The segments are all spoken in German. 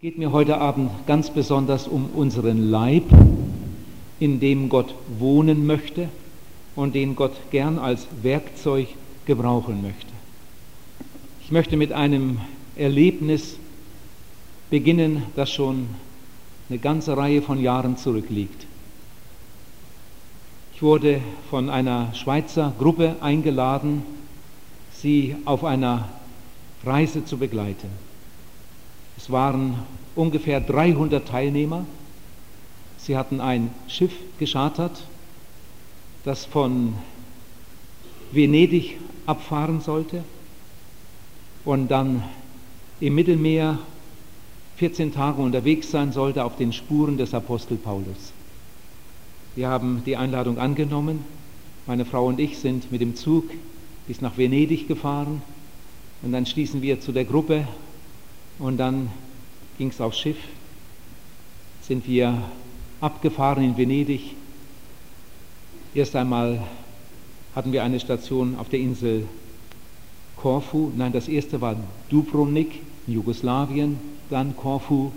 geht mir heute Abend ganz besonders um unseren Leib, in dem Gott wohnen möchte und den Gott gern als Werkzeug gebrauchen möchte. Ich möchte mit einem Erlebnis beginnen, das schon eine ganze Reihe von Jahren zurückliegt. Ich wurde von einer Schweizer Gruppe eingeladen, sie auf einer Reise zu begleiten. Es waren ungefähr 300 Teilnehmer. Sie hatten ein Schiff geschartert, das von Venedig abfahren sollte und dann im Mittelmeer 14 Tage unterwegs sein sollte auf den Spuren des Apostel Paulus. Wir haben die Einladung angenommen. Meine Frau und ich sind mit dem Zug bis nach Venedig gefahren und dann stießen wir zu der Gruppe und dann ging es aufs Schiff, sind wir abgefahren in Venedig. Erst einmal hatten wir eine Station auf der Insel Korfu. Nein, das erste war Dubrovnik in Jugoslawien, dann Korfu.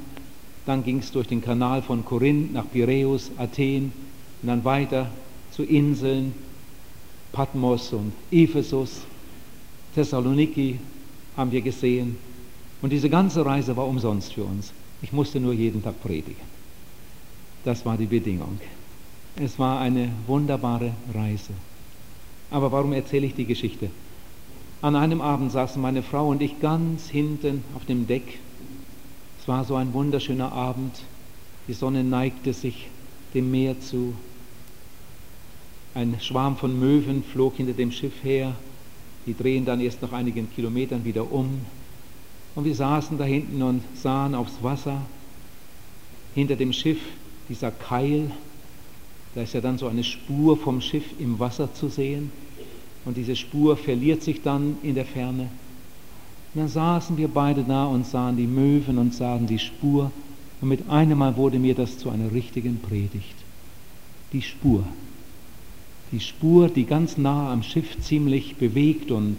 Dann ging es durch den Kanal von Korinth nach Piräus, Athen und dann weiter zu Inseln, Patmos und Ephesus, Thessaloniki haben wir gesehen. Und diese ganze Reise war umsonst für uns. Ich musste nur jeden Tag predigen. Das war die Bedingung. Es war eine wunderbare Reise. Aber warum erzähle ich die Geschichte? An einem Abend saßen meine Frau und ich ganz hinten auf dem Deck. Es war so ein wunderschöner Abend. Die Sonne neigte sich dem Meer zu. Ein Schwarm von Möwen flog hinter dem Schiff her. Die drehen dann erst nach einigen Kilometern wieder um. Und wir saßen da hinten und sahen aufs Wasser. Hinter dem Schiff dieser Keil, da ist ja dann so eine Spur vom Schiff im Wasser zu sehen. Und diese Spur verliert sich dann in der Ferne. Und dann saßen wir beide da und sahen die Möwen und sahen die Spur. Und mit einem Mal wurde mir das zu einer richtigen Predigt. Die Spur. Die Spur, die ganz nah am Schiff ziemlich bewegt und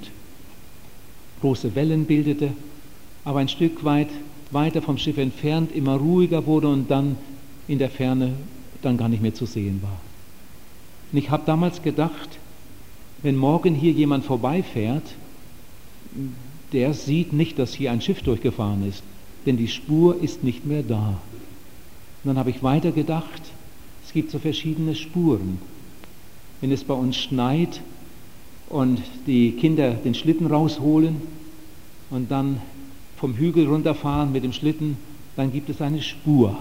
große Wellen bildete aber ein Stück weit weiter vom Schiff entfernt immer ruhiger wurde und dann in der Ferne dann gar nicht mehr zu sehen war. Und ich habe damals gedacht, wenn morgen hier jemand vorbeifährt, der sieht nicht, dass hier ein Schiff durchgefahren ist, denn die Spur ist nicht mehr da. Und dann habe ich weiter gedacht, es gibt so verschiedene Spuren. Wenn es bei uns schneit und die Kinder den Schlitten rausholen und dann vom Hügel runterfahren mit dem Schlitten, dann gibt es eine Spur.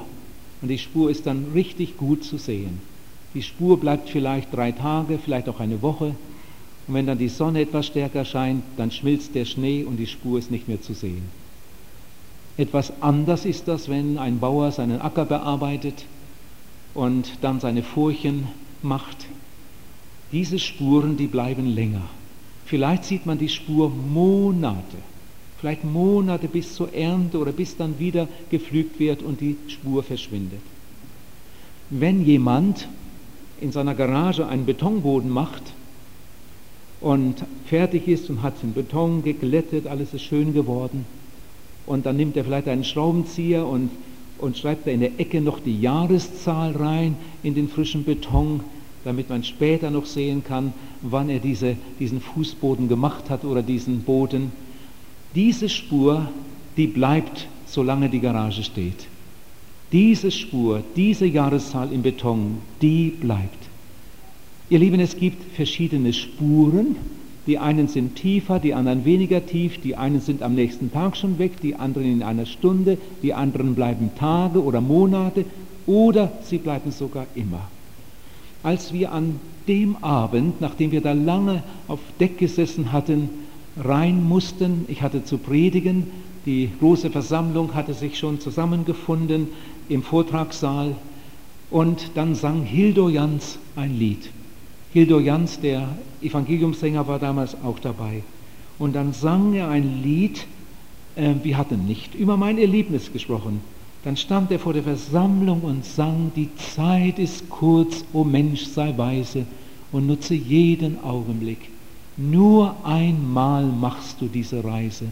Und die Spur ist dann richtig gut zu sehen. Die Spur bleibt vielleicht drei Tage, vielleicht auch eine Woche. Und wenn dann die Sonne etwas stärker scheint, dann schmilzt der Schnee und die Spur ist nicht mehr zu sehen. Etwas anders ist das, wenn ein Bauer seinen Acker bearbeitet und dann seine Furchen macht. Diese Spuren, die bleiben länger. Vielleicht sieht man die Spur Monate vielleicht Monate bis zur Ernte oder bis dann wieder gepflügt wird und die Spur verschwindet. Wenn jemand in seiner Garage einen Betonboden macht und fertig ist und hat den Beton geglättet, alles ist schön geworden, und dann nimmt er vielleicht einen Schraubenzieher und, und schreibt da in der Ecke noch die Jahreszahl rein in den frischen Beton, damit man später noch sehen kann, wann er diese, diesen Fußboden gemacht hat oder diesen Boden diese Spur, die bleibt, solange die Garage steht. Diese Spur, diese Jahreszahl im Beton, die bleibt. Ihr Lieben, es gibt verschiedene Spuren. Die einen sind tiefer, die anderen weniger tief, die einen sind am nächsten Tag schon weg, die anderen in einer Stunde, die anderen bleiben Tage oder Monate oder sie bleiben sogar immer. Als wir an dem Abend, nachdem wir da lange auf Deck gesessen hatten, rein mussten. Ich hatte zu predigen. Die große Versammlung hatte sich schon zusammengefunden im Vortragssaal. Und dann sang Hildo Jans ein Lied. Hildo Jans, der Evangeliumssänger, war damals auch dabei. Und dann sang er ein Lied, äh, wir hatten nicht über mein Erlebnis gesprochen. Dann stand er vor der Versammlung und sang, die Zeit ist kurz, o Mensch, sei weise und nutze jeden Augenblick. Nur einmal machst du diese Reise.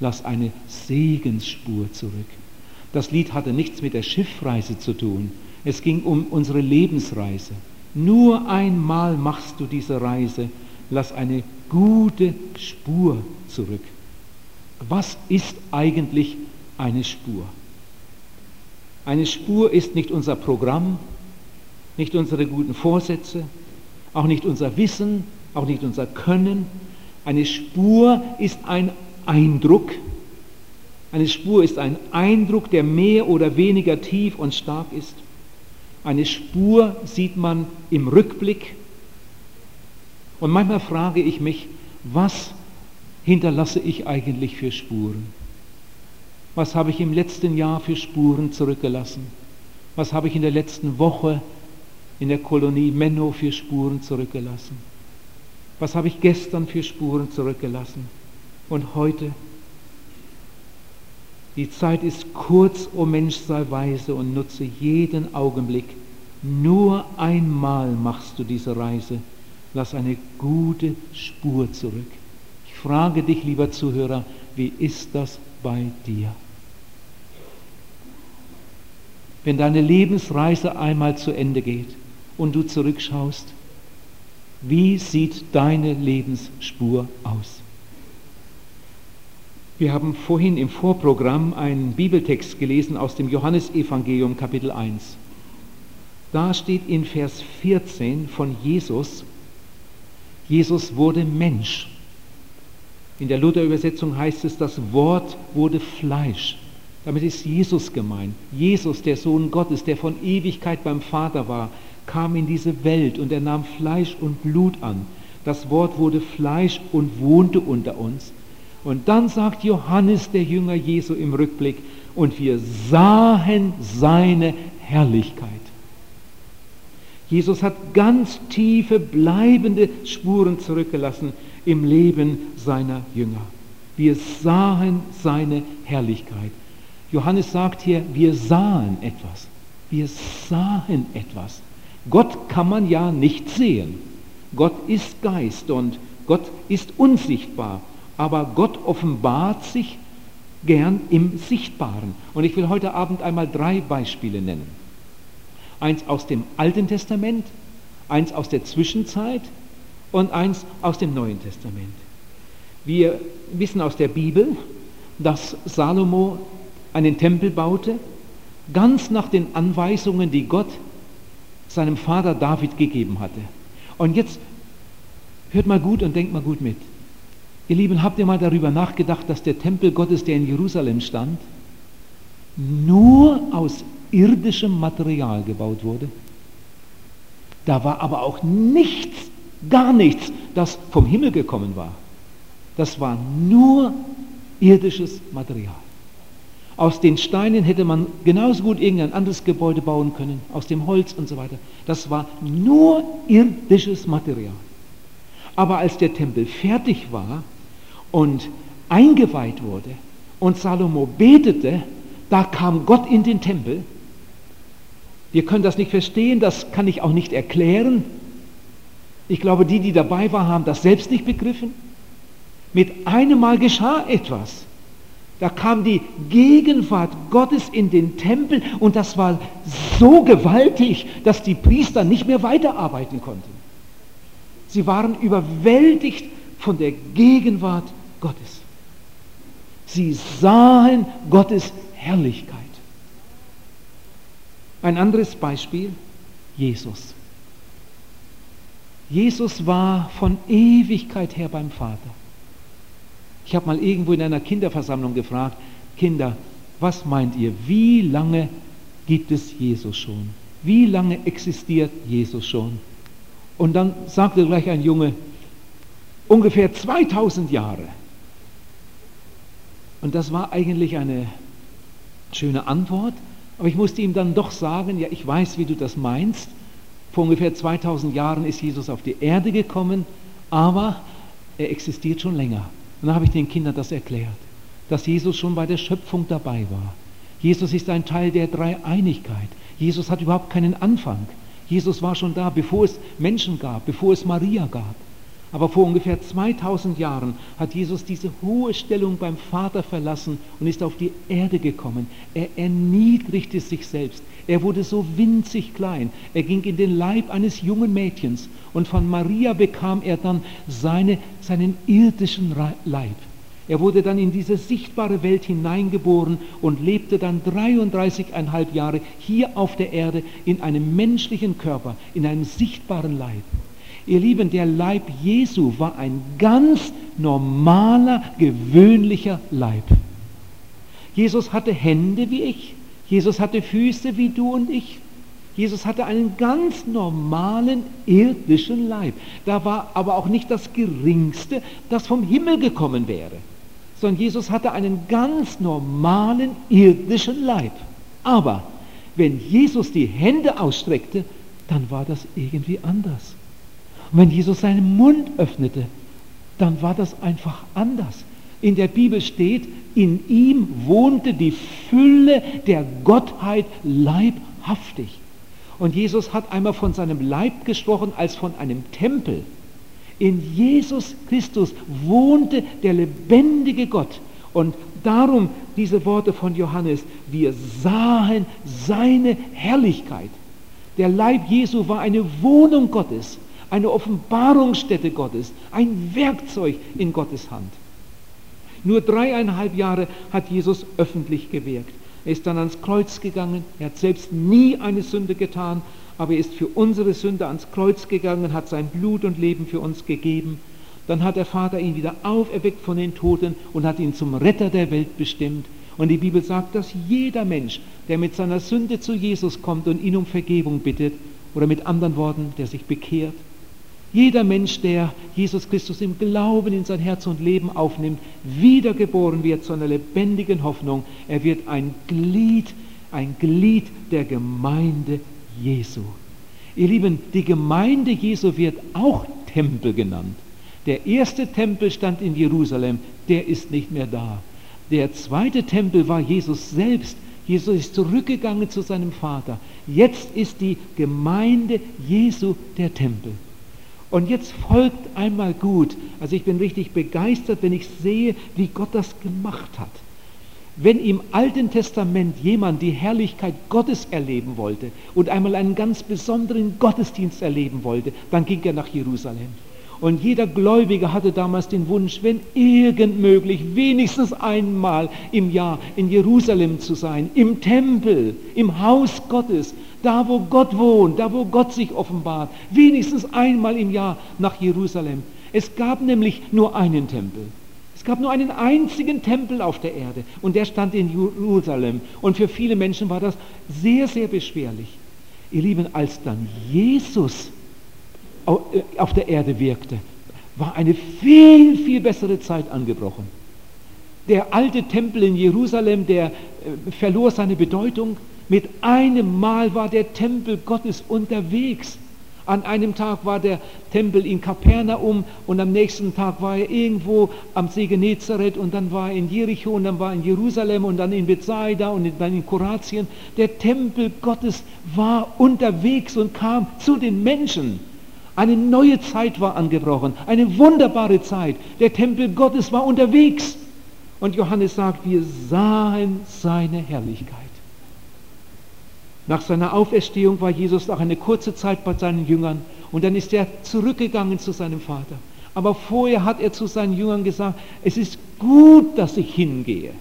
Lass eine Segensspur zurück. Das Lied hatte nichts mit der Schiffreise zu tun. Es ging um unsere Lebensreise. Nur einmal machst du diese Reise, lass eine gute Spur zurück. Was ist eigentlich eine Spur? Eine Spur ist nicht unser Programm, nicht unsere guten Vorsätze, auch nicht unser Wissen, auch nicht unser Können. Eine Spur ist ein Eindruck. Eine Spur ist ein Eindruck, der mehr oder weniger tief und stark ist. Eine Spur sieht man im Rückblick. Und manchmal frage ich mich, was hinterlasse ich eigentlich für Spuren? Was habe ich im letzten Jahr für Spuren zurückgelassen? Was habe ich in der letzten Woche in der Kolonie Menno für Spuren zurückgelassen? Was habe ich gestern für Spuren zurückgelassen? Und heute? Die Zeit ist kurz, o oh Mensch, sei weise und nutze jeden Augenblick. Nur einmal machst du diese Reise. Lass eine gute Spur zurück. Ich frage dich, lieber Zuhörer, wie ist das bei dir? Wenn deine Lebensreise einmal zu Ende geht und du zurückschaust, wie sieht deine Lebensspur aus? Wir haben vorhin im Vorprogramm einen Bibeltext gelesen aus dem Johannesevangelium Kapitel 1. Da steht in Vers 14 von Jesus, Jesus wurde Mensch. In der Luther-Übersetzung heißt es, das Wort wurde Fleisch. Damit ist Jesus gemeint. Jesus, der Sohn Gottes, der von Ewigkeit beim Vater war, kam in diese Welt und er nahm Fleisch und Blut an. Das Wort wurde Fleisch und wohnte unter uns. Und dann sagt Johannes, der Jünger Jesu im Rückblick, und wir sahen seine Herrlichkeit. Jesus hat ganz tiefe, bleibende Spuren zurückgelassen im Leben seiner Jünger. Wir sahen seine Herrlichkeit. Johannes sagt hier, wir sahen etwas. Wir sahen etwas. Gott kann man ja nicht sehen. Gott ist Geist und Gott ist unsichtbar. Aber Gott offenbart sich gern im Sichtbaren. Und ich will heute Abend einmal drei Beispiele nennen. Eins aus dem Alten Testament, eins aus der Zwischenzeit und eins aus dem Neuen Testament. Wir wissen aus der Bibel, dass Salomo einen Tempel baute, ganz nach den Anweisungen, die Gott seinem Vater David gegeben hatte. Und jetzt hört mal gut und denkt mal gut mit. Ihr Lieben, habt ihr mal darüber nachgedacht, dass der Tempel Gottes, der in Jerusalem stand, nur aus irdischem Material gebaut wurde? Da war aber auch nichts, gar nichts, das vom Himmel gekommen war. Das war nur irdisches Material. Aus den Steinen hätte man genauso gut irgendein anderes Gebäude bauen können, aus dem Holz und so weiter. Das war nur irdisches Material. Aber als der Tempel fertig war und eingeweiht wurde und Salomo betete, da kam Gott in den Tempel. Wir können das nicht verstehen, das kann ich auch nicht erklären. Ich glaube, die, die dabei waren, haben das selbst nicht begriffen. Mit einem Mal geschah etwas. Da kam die Gegenwart Gottes in den Tempel und das war so gewaltig, dass die Priester nicht mehr weiterarbeiten konnten. Sie waren überwältigt von der Gegenwart Gottes. Sie sahen Gottes Herrlichkeit. Ein anderes Beispiel, Jesus. Jesus war von Ewigkeit her beim Vater. Ich habe mal irgendwo in einer Kinderversammlung gefragt, Kinder, was meint ihr, wie lange gibt es Jesus schon? Wie lange existiert Jesus schon? Und dann sagte gleich ein Junge, ungefähr 2000 Jahre. Und das war eigentlich eine schöne Antwort, aber ich musste ihm dann doch sagen, ja, ich weiß, wie du das meinst. Vor ungefähr 2000 Jahren ist Jesus auf die Erde gekommen, aber er existiert schon länger. Dann habe ich den Kindern das erklärt, dass Jesus schon bei der Schöpfung dabei war. Jesus ist ein Teil der Dreieinigkeit. Jesus hat überhaupt keinen Anfang. Jesus war schon da, bevor es Menschen gab, bevor es Maria gab. Aber vor ungefähr 2000 Jahren hat Jesus diese hohe Stellung beim Vater verlassen und ist auf die Erde gekommen. Er erniedrigte sich selbst. Er wurde so winzig klein. Er ging in den Leib eines jungen Mädchens und von Maria bekam er dann seine, seinen irdischen Leib. Er wurde dann in diese sichtbare Welt hineingeboren und lebte dann 33,5 Jahre hier auf der Erde in einem menschlichen Körper, in einem sichtbaren Leib. Ihr Lieben, der Leib Jesu war ein ganz normaler, gewöhnlicher Leib. Jesus hatte Hände wie ich. Jesus hatte Füße wie du und ich. Jesus hatte einen ganz normalen irdischen Leib. Da war aber auch nicht das Geringste, das vom Himmel gekommen wäre, sondern Jesus hatte einen ganz normalen irdischen Leib. Aber wenn Jesus die Hände ausstreckte, dann war das irgendwie anders. Und wenn Jesus seinen Mund öffnete, dann war das einfach anders. In der Bibel steht, in ihm wohnte die Fülle der Gottheit leibhaftig. Und Jesus hat einmal von seinem Leib gesprochen als von einem Tempel. In Jesus Christus wohnte der lebendige Gott. Und darum diese Worte von Johannes, wir sahen seine Herrlichkeit. Der Leib Jesu war eine Wohnung Gottes eine Offenbarungsstätte Gottes, ein Werkzeug in Gottes Hand. Nur dreieinhalb Jahre hat Jesus öffentlich gewirkt. Er ist dann ans Kreuz gegangen, er hat selbst nie eine Sünde getan, aber er ist für unsere Sünde ans Kreuz gegangen, hat sein Blut und Leben für uns gegeben. Dann hat der Vater ihn wieder auferweckt von den Toten und hat ihn zum Retter der Welt bestimmt. Und die Bibel sagt, dass jeder Mensch, der mit seiner Sünde zu Jesus kommt und ihn um Vergebung bittet, oder mit anderen Worten, der sich bekehrt, jeder Mensch, der Jesus Christus im Glauben in sein Herz und Leben aufnimmt, wiedergeboren wird zu einer lebendigen Hoffnung. Er wird ein Glied, ein Glied der Gemeinde Jesu. Ihr Lieben, die Gemeinde Jesu wird auch Tempel genannt. Der erste Tempel stand in Jerusalem, der ist nicht mehr da. Der zweite Tempel war Jesus selbst. Jesus ist zurückgegangen zu seinem Vater. Jetzt ist die Gemeinde Jesu der Tempel. Und jetzt folgt einmal gut. Also ich bin richtig begeistert, wenn ich sehe, wie Gott das gemacht hat. Wenn im Alten Testament jemand die Herrlichkeit Gottes erleben wollte und einmal einen ganz besonderen Gottesdienst erleben wollte, dann ging er nach Jerusalem. Und jeder Gläubige hatte damals den Wunsch, wenn irgend möglich, wenigstens einmal im Jahr in Jerusalem zu sein, im Tempel, im Haus Gottes, da wo Gott wohnt, da wo Gott sich offenbart, wenigstens einmal im Jahr nach Jerusalem. Es gab nämlich nur einen Tempel. Es gab nur einen einzigen Tempel auf der Erde und der stand in Jerusalem. Und für viele Menschen war das sehr, sehr beschwerlich. Ihr Lieben, als dann Jesus auf der Erde wirkte, war eine viel, viel bessere Zeit angebrochen. Der alte Tempel in Jerusalem, der äh, verlor seine Bedeutung. Mit einem Mal war der Tempel Gottes unterwegs. An einem Tag war der Tempel in Kapernaum und am nächsten Tag war er irgendwo am See Genezareth und dann war er in Jericho und dann war er in Jerusalem und dann in Bethsaida und dann in Kroatien. Der Tempel Gottes war unterwegs und kam zu den Menschen. Eine neue Zeit war angebrochen, eine wunderbare Zeit. Der Tempel Gottes war unterwegs. Und Johannes sagt, wir sahen seine Herrlichkeit. Nach seiner Auferstehung war Jesus auch eine kurze Zeit bei seinen Jüngern und dann ist er zurückgegangen zu seinem Vater. Aber vorher hat er zu seinen Jüngern gesagt, es ist gut, dass ich hingehe.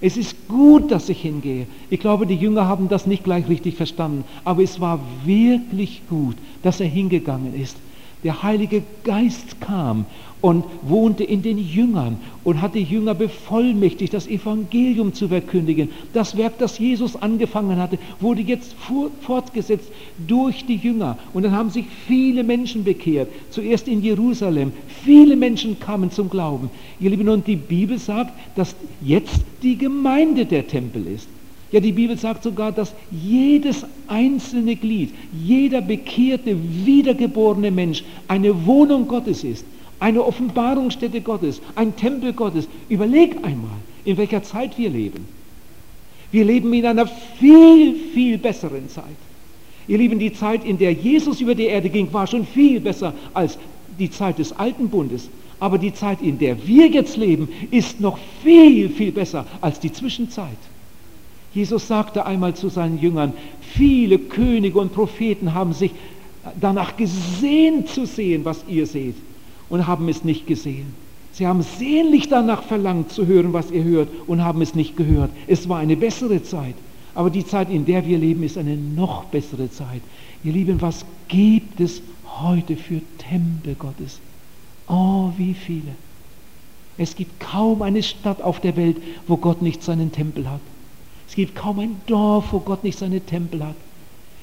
Es ist gut, dass ich hingehe. Ich glaube, die Jünger haben das nicht gleich richtig verstanden, aber es war wirklich gut, dass er hingegangen ist. Der Heilige Geist kam und wohnte in den Jüngern und hat die Jünger bevollmächtigt, das Evangelium zu verkündigen. Das Werk, das Jesus angefangen hatte, wurde jetzt fortgesetzt durch die Jünger. Und dann haben sich viele Menschen bekehrt. Zuerst in Jerusalem. Viele Menschen kamen zum Glauben. Ihr Lieben, und die Bibel sagt, dass jetzt die Gemeinde der Tempel ist. Ja, die Bibel sagt sogar, dass jedes einzelne Glied, jeder bekehrte, wiedergeborene Mensch eine Wohnung Gottes ist eine Offenbarungsstätte Gottes, ein Tempel Gottes. Überleg einmal, in welcher Zeit wir leben. Wir leben in einer viel, viel besseren Zeit. Ihr Lieben, die Zeit, in der Jesus über die Erde ging, war schon viel besser als die Zeit des alten Bundes. Aber die Zeit, in der wir jetzt leben, ist noch viel, viel besser als die Zwischenzeit. Jesus sagte einmal zu seinen Jüngern, viele Könige und Propheten haben sich danach gesehnt zu sehen, was ihr seht, und haben es nicht gesehen. Sie haben sehnlich danach verlangt zu hören, was ihr hört, und haben es nicht gehört. Es war eine bessere Zeit. Aber die Zeit, in der wir leben, ist eine noch bessere Zeit. Ihr Lieben, was gibt es heute für Tempel Gottes? Oh, wie viele. Es gibt kaum eine Stadt auf der Welt, wo Gott nicht seinen Tempel hat. Es gibt kaum ein Dorf, wo Gott nicht seine Tempel hat.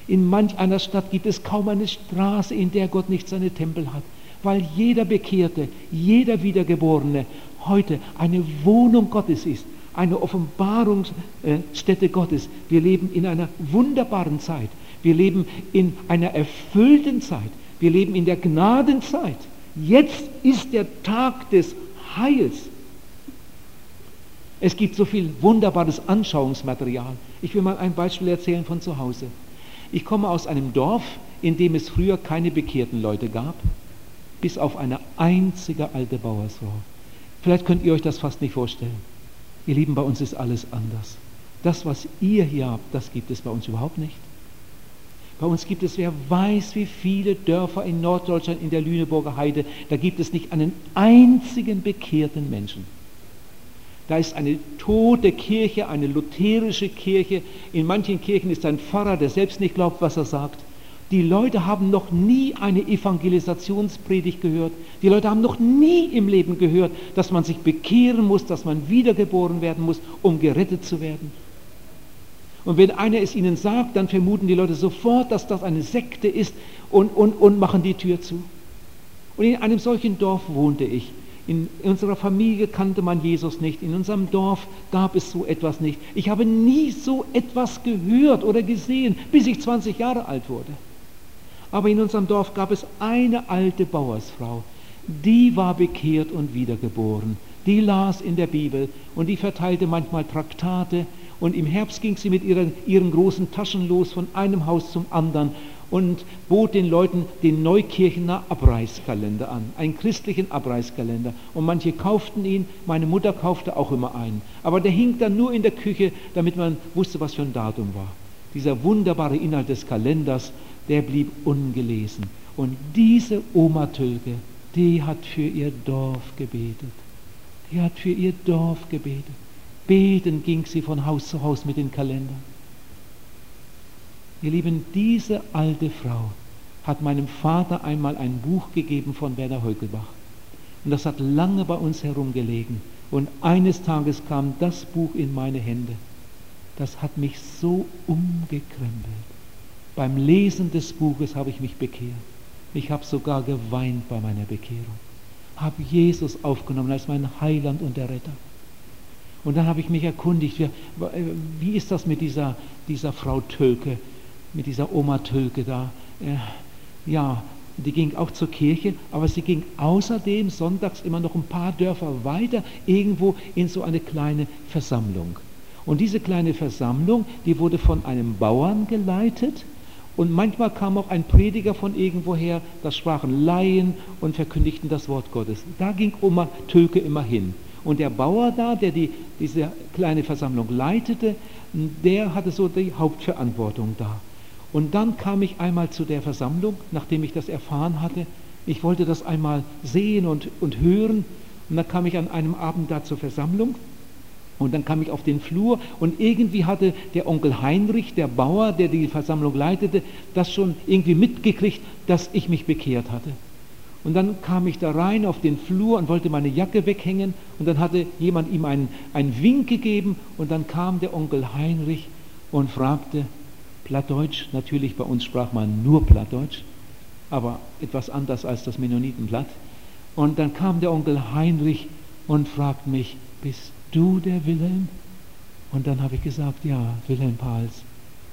In manch einer Stadt gibt es kaum eine Straße, in der Gott nicht seine Tempel hat, weil jeder Bekehrte, jeder Wiedergeborene heute eine Wohnung Gottes ist, eine Offenbarungsstätte Gottes. Wir leben in einer wunderbaren Zeit. Wir leben in einer erfüllten Zeit. Wir leben in der Gnadenzeit. Jetzt ist der Tag des Heils. Es gibt so viel wunderbares Anschauungsmaterial. Ich will mal ein Beispiel erzählen von zu Hause. Ich komme aus einem Dorf, in dem es früher keine bekehrten Leute gab, bis auf eine einzige alte Bauersfrau. Vielleicht könnt ihr euch das fast nicht vorstellen. Ihr Lieben, bei uns ist alles anders. Das, was ihr hier habt, das gibt es bei uns überhaupt nicht. Bei uns gibt es, wer weiß, wie viele Dörfer in Norddeutschland, in der Lüneburger Heide, da gibt es nicht einen einzigen bekehrten Menschen. Da ist eine tote Kirche, eine lutherische Kirche. In manchen Kirchen ist ein Pfarrer, der selbst nicht glaubt, was er sagt. Die Leute haben noch nie eine Evangelisationspredigt gehört. Die Leute haben noch nie im Leben gehört, dass man sich bekehren muss, dass man wiedergeboren werden muss, um gerettet zu werden. Und wenn einer es ihnen sagt, dann vermuten die Leute sofort, dass das eine Sekte ist und, und, und machen die Tür zu. Und in einem solchen Dorf wohnte ich. In unserer Familie kannte man Jesus nicht. In unserem Dorf gab es so etwas nicht. Ich habe nie so etwas gehört oder gesehen, bis ich 20 Jahre alt wurde. Aber in unserem Dorf gab es eine alte Bauersfrau. Die war bekehrt und wiedergeboren. Die las in der Bibel und die verteilte manchmal Traktate. Und im Herbst ging sie mit ihren, ihren großen Taschen los von einem Haus zum anderen und bot den Leuten den Neukirchener Abreißkalender an, einen christlichen Abreißkalender. Und manche kauften ihn, meine Mutter kaufte auch immer einen. Aber der hing dann nur in der Küche, damit man wusste, was für ein Datum war. Dieser wunderbare Inhalt des Kalenders, der blieb ungelesen. Und diese Oma Tölke, die hat für ihr Dorf gebetet. Die hat für ihr Dorf gebetet. Beten ging sie von Haus zu Haus mit den Kalendern. Ihr Lieben, diese alte Frau hat meinem Vater einmal ein Buch gegeben von Werner Heugelbach. Und das hat lange bei uns herumgelegen. Und eines Tages kam das Buch in meine Hände. Das hat mich so umgekrempelt. Beim Lesen des Buches habe ich mich bekehrt. Ich habe sogar geweint bei meiner Bekehrung. Habe Jesus aufgenommen als mein Heiland und der Retter. Und dann habe ich mich erkundigt, wie, ist das mit dieser, dieser Frau Tölke? mit dieser Oma Tölke da. Äh, ja, die ging auch zur Kirche, aber sie ging außerdem sonntags immer noch ein paar Dörfer weiter, irgendwo in so eine kleine Versammlung. Und diese kleine Versammlung, die wurde von einem Bauern geleitet und manchmal kam auch ein Prediger von irgendwoher, das sprachen Laien und verkündigten das Wort Gottes. Da ging Oma Tölke immer hin. Und der Bauer da, der die, diese kleine Versammlung leitete, der hatte so die Hauptverantwortung da. Und dann kam ich einmal zu der Versammlung, nachdem ich das erfahren hatte. Ich wollte das einmal sehen und, und hören. Und dann kam ich an einem Abend da zur Versammlung. Und dann kam ich auf den Flur und irgendwie hatte der Onkel Heinrich, der Bauer, der die Versammlung leitete, das schon irgendwie mitgekriegt, dass ich mich bekehrt hatte. Und dann kam ich da rein auf den Flur und wollte meine Jacke weghängen und dann hatte jemand ihm einen, einen Wink gegeben und dann kam der Onkel Heinrich und fragte, Plattdeutsch, natürlich bei uns sprach man nur Plattdeutsch, aber etwas anders als das Mennonitenblatt. Und dann kam der Onkel Heinrich und fragt mich, bist du der Wilhelm? Und dann habe ich gesagt, ja, Wilhelm Pals.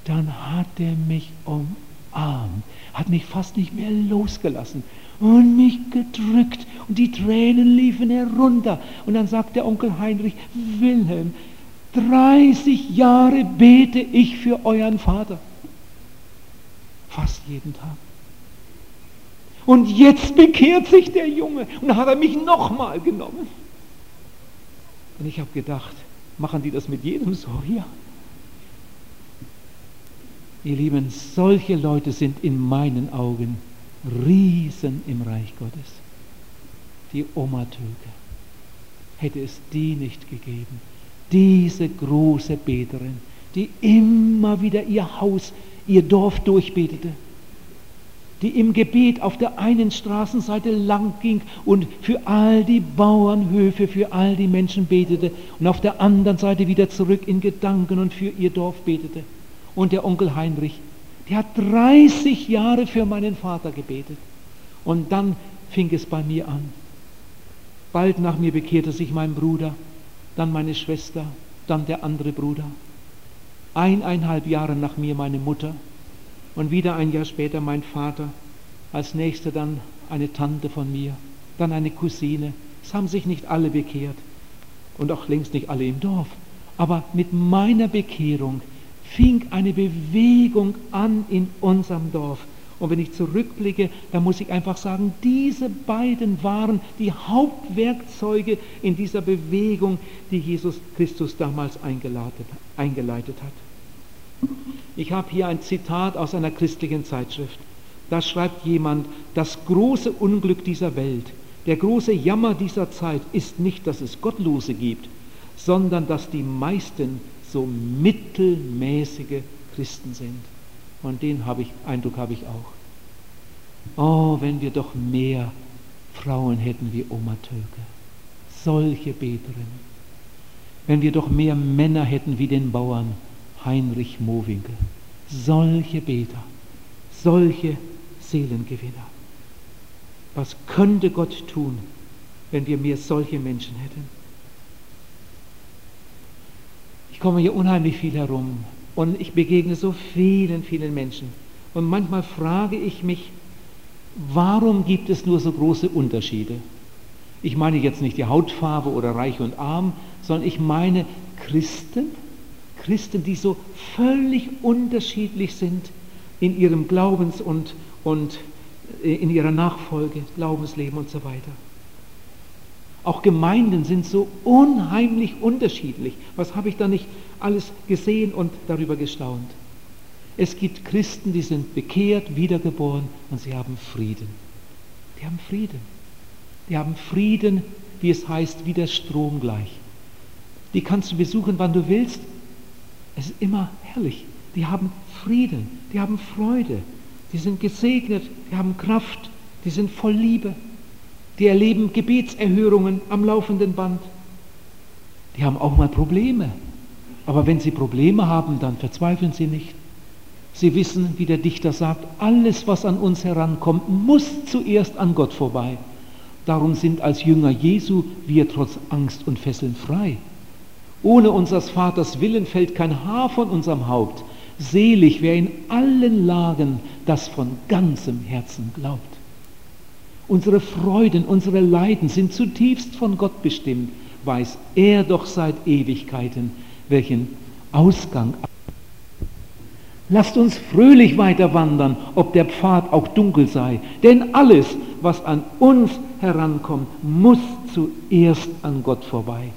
Dann hat er mich umarmt, hat mich fast nicht mehr losgelassen und mich gedrückt und die Tränen liefen herunter. Und dann sagt der Onkel Heinrich, Wilhelm, 30 Jahre bete ich für euren Vater. Fast jeden Tag. Und jetzt bekehrt sich der Junge und hat er mich nochmal genommen. Und ich habe gedacht, machen die das mit jedem so? Ja. Ihr Lieben, solche Leute sind in meinen Augen Riesen im Reich Gottes. Die Oma Töke. Hätte es die nicht gegeben. Diese große Beterin, die immer wieder ihr Haus, ihr Dorf durchbetete die im Gebet auf der einen Straßenseite lang ging und für all die Bauernhöfe, für all die Menschen betete und auf der anderen Seite wieder zurück in Gedanken und für ihr Dorf betete. Und der Onkel Heinrich, der hat 30 Jahre für meinen Vater gebetet. Und dann fing es bei mir an. Bald nach mir bekehrte sich mein Bruder, dann meine Schwester, dann der andere Bruder. Eineinhalb Jahre nach mir meine Mutter und wieder ein Jahr später mein Vater, als nächster dann eine Tante von mir, dann eine Cousine. Es haben sich nicht alle bekehrt und auch längst nicht alle im Dorf. Aber mit meiner Bekehrung fing eine Bewegung an in unserem Dorf. Und wenn ich zurückblicke, dann muss ich einfach sagen, diese beiden waren die Hauptwerkzeuge in dieser Bewegung, die Jesus Christus damals eingeleitet hat. Ich habe hier ein Zitat aus einer christlichen Zeitschrift. Da schreibt jemand, das große Unglück dieser Welt, der große Jammer dieser Zeit ist nicht, dass es Gottlose gibt, sondern dass die meisten so mittelmäßige Christen sind. Und den habe ich, Eindruck habe ich auch. Oh, wenn wir doch mehr Frauen hätten wie Oma Töke, solche Beterinnen. Wenn wir doch mehr Männer hätten wie den Bauern, Heinrich Mowinkel. Solche Beter, solche Seelengewinner. Was könnte Gott tun, wenn wir mehr solche Menschen hätten? Ich komme hier unheimlich viel herum und ich begegne so vielen, vielen Menschen. Und manchmal frage ich mich, warum gibt es nur so große Unterschiede? Ich meine jetzt nicht die Hautfarbe oder reich und arm, sondern ich meine Christen Christen, die so völlig unterschiedlich sind in ihrem Glaubens- und, und äh, in ihrer Nachfolge, Glaubensleben und so weiter. Auch Gemeinden sind so unheimlich unterschiedlich. Was habe ich da nicht alles gesehen und darüber gestaunt? Es gibt Christen, die sind bekehrt, wiedergeboren und sie haben Frieden. Die haben Frieden. Die haben Frieden, wie es heißt, wie der Strom gleich. Die kannst du besuchen, wann du willst. Es ist immer herrlich. Die haben Frieden, die haben Freude, die sind gesegnet, die haben Kraft, die sind voll Liebe. Die erleben Gebetserhörungen am laufenden Band. Die haben auch mal Probleme. Aber wenn sie Probleme haben, dann verzweifeln sie nicht. Sie wissen, wie der Dichter sagt, alles, was an uns herankommt, muss zuerst an Gott vorbei. Darum sind als Jünger Jesu wir trotz Angst und Fesseln frei. Ohne unseres Vaters Willen fällt kein Haar von unserem Haupt. Selig, wer in allen Lagen das von ganzem Herzen glaubt. Unsere Freuden, unsere Leiden sind zutiefst von Gott bestimmt, weiß er doch seit Ewigkeiten, welchen Ausgang. Lasst uns fröhlich weiter wandern, ob der Pfad auch dunkel sei, denn alles, was an uns herankommt, muss zuerst an Gott vorbei.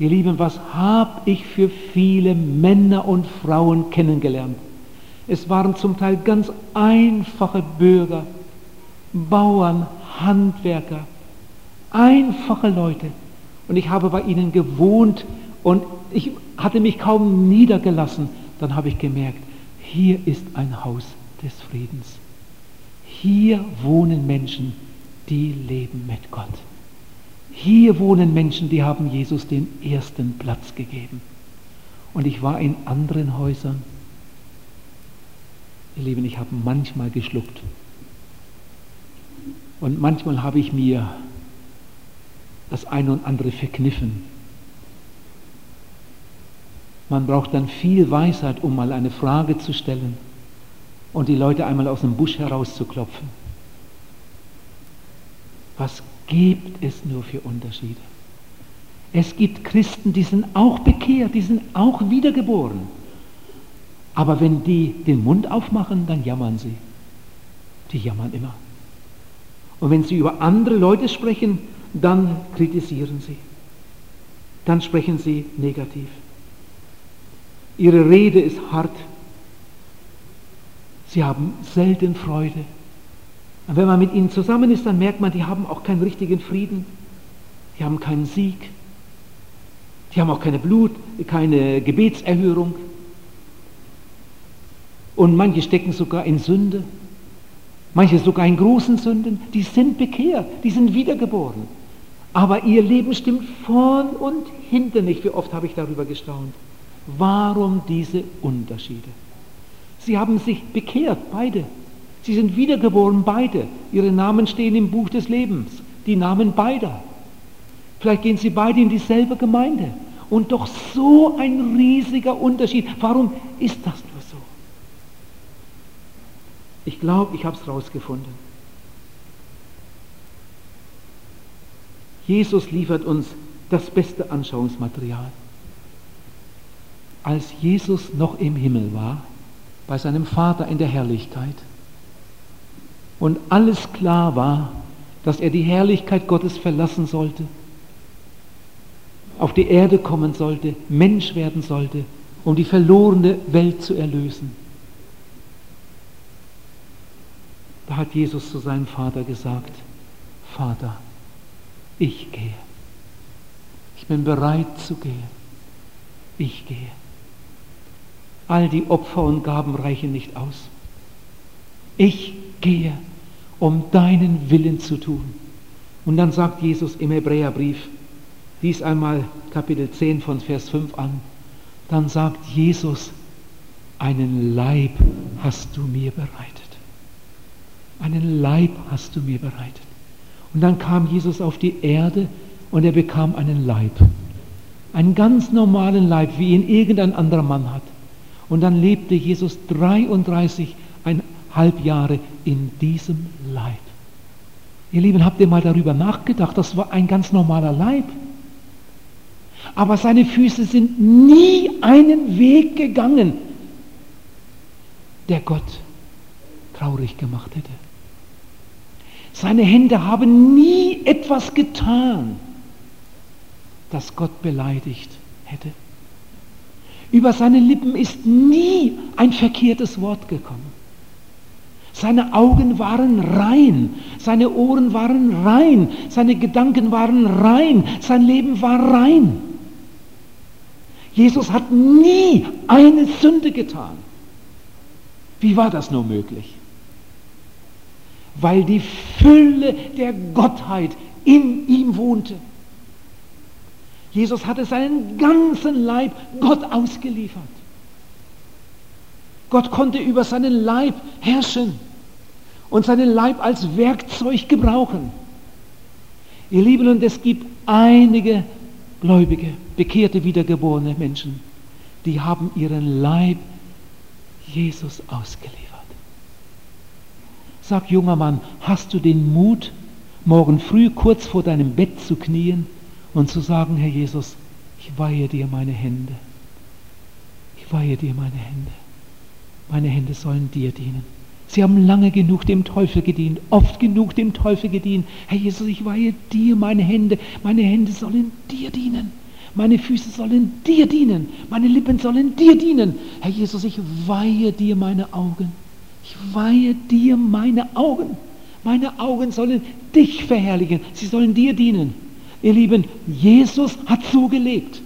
Ihr Lieben, was habe ich für viele Männer und Frauen kennengelernt? Es waren zum Teil ganz einfache Bürger, Bauern, Handwerker, einfache Leute. Und ich habe bei ihnen gewohnt und ich hatte mich kaum niedergelassen. Dann habe ich gemerkt, hier ist ein Haus des Friedens. Hier wohnen Menschen, die leben mit Gott. Hier wohnen Menschen, die haben Jesus den ersten Platz gegeben. Und ich war in anderen Häusern. Ihr Lieben, ich habe manchmal geschluckt. Und manchmal habe ich mir das eine und andere verkniffen. Man braucht dann viel Weisheit, um mal eine Frage zu stellen und die Leute einmal aus dem Busch herauszuklopfen. Was gibt es nur für Unterschiede? Es gibt Christen, die sind auch bekehrt, die sind auch wiedergeboren. Aber wenn die den Mund aufmachen, dann jammern sie. Die jammern immer. Und wenn sie über andere Leute sprechen, dann kritisieren sie. Dann sprechen sie negativ. Ihre Rede ist hart. Sie haben selten Freude. Und wenn man mit ihnen zusammen ist, dann merkt man, die haben auch keinen richtigen Frieden. Die haben keinen Sieg. Die haben auch keine Blut, keine Gebetserhörung. Und manche stecken sogar in Sünde. Manche sogar in großen Sünden. Die sind bekehrt, die sind wiedergeboren. Aber ihr Leben stimmt vorn und hinten nicht. Wie oft habe ich darüber gestaunt. Warum diese Unterschiede? Sie haben sich bekehrt, beide. Sie sind wiedergeboren, beide. Ihre Namen stehen im Buch des Lebens. Die Namen beider. Vielleicht gehen sie beide in dieselbe Gemeinde. Und doch so ein riesiger Unterschied. Warum ist das nur so? Ich glaube, ich habe es rausgefunden. Jesus liefert uns das beste Anschauungsmaterial. Als Jesus noch im Himmel war, bei seinem Vater in der Herrlichkeit, und alles klar war, dass er die Herrlichkeit Gottes verlassen sollte, auf die Erde kommen sollte, Mensch werden sollte, um die verlorene Welt zu erlösen. Da hat Jesus zu seinem Vater gesagt, Vater, ich gehe. Ich bin bereit zu gehen. Ich gehe. All die Opfer und Gaben reichen nicht aus. Ich gehe, um deinen Willen zu tun. Und dann sagt Jesus im Hebräerbrief, dies einmal Kapitel 10 von Vers 5 an, dann sagt Jesus, einen Leib hast du mir bereitet. Einen Leib hast du mir bereitet. Und dann kam Jesus auf die Erde und er bekam einen Leib. Einen ganz normalen Leib, wie ihn irgendein anderer Mann hat. Und dann lebte Jesus 33,5 Jahre in diesem Leib. Ihr Lieben, habt ihr mal darüber nachgedacht? Das war ein ganz normaler Leib. Aber seine Füße sind nie einen Weg gegangen, der Gott traurig gemacht hätte. Seine Hände haben nie etwas getan, das Gott beleidigt hätte. Über seine Lippen ist nie ein verkehrtes Wort gekommen. Seine Augen waren rein, seine Ohren waren rein, seine Gedanken waren rein, sein Leben war rein. Jesus hat nie eine Sünde getan. Wie war das nur möglich? Weil die Fülle der Gottheit in ihm wohnte. Jesus hatte seinen ganzen Leib Gott ausgeliefert. Gott konnte über seinen Leib herrschen und seinen Leib als Werkzeug gebrauchen. Ihr Lieben, und es gibt einige Gläubige, bekehrte, wiedergeborene Menschen, die haben ihren Leib Jesus ausgeliefert. Sag, junger Mann, hast du den Mut, morgen früh kurz vor deinem Bett zu knien und zu sagen, Herr Jesus, ich weihe dir meine Hände. Ich weihe dir meine Hände. Meine Hände sollen dir dienen. Sie haben lange genug dem Teufel gedient, oft genug dem Teufel gedient. Herr Jesus, ich weihe dir meine Hände. Meine Hände sollen dir dienen. Meine Füße sollen dir dienen. Meine Lippen sollen dir dienen. Herr Jesus, ich weihe dir meine Augen. Ich weihe dir meine Augen. Meine Augen sollen dich verherrlichen. Sie sollen dir dienen. Ihr Lieben, Jesus hat so gelebt.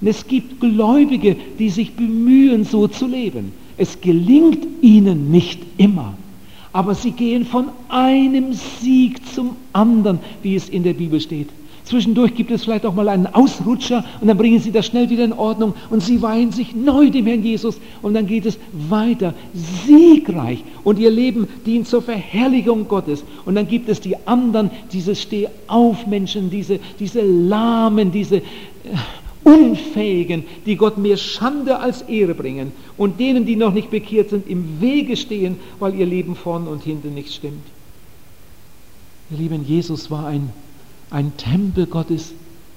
Und es gibt Gläubige, die sich bemühen, so zu leben. Es gelingt ihnen nicht immer, aber sie gehen von einem Sieg zum anderen, wie es in der Bibel steht. Zwischendurch gibt es vielleicht auch mal einen Ausrutscher und dann bringen sie das schnell wieder in Ordnung und sie weihen sich neu dem Herrn Jesus und dann geht es weiter, siegreich und ihr Leben dient zur Verherrlichung Gottes. Und dann gibt es die anderen, diese Stehaufmenschen, diese, diese Lahmen, diese äh, Unfähigen, die Gott mehr Schande als Ehre bringen und denen, die noch nicht bekehrt sind, im Wege stehen, weil ihr Leben vorn und hinten nicht stimmt. Ihr Lieben, Jesus war ein ein Tempel Gottes,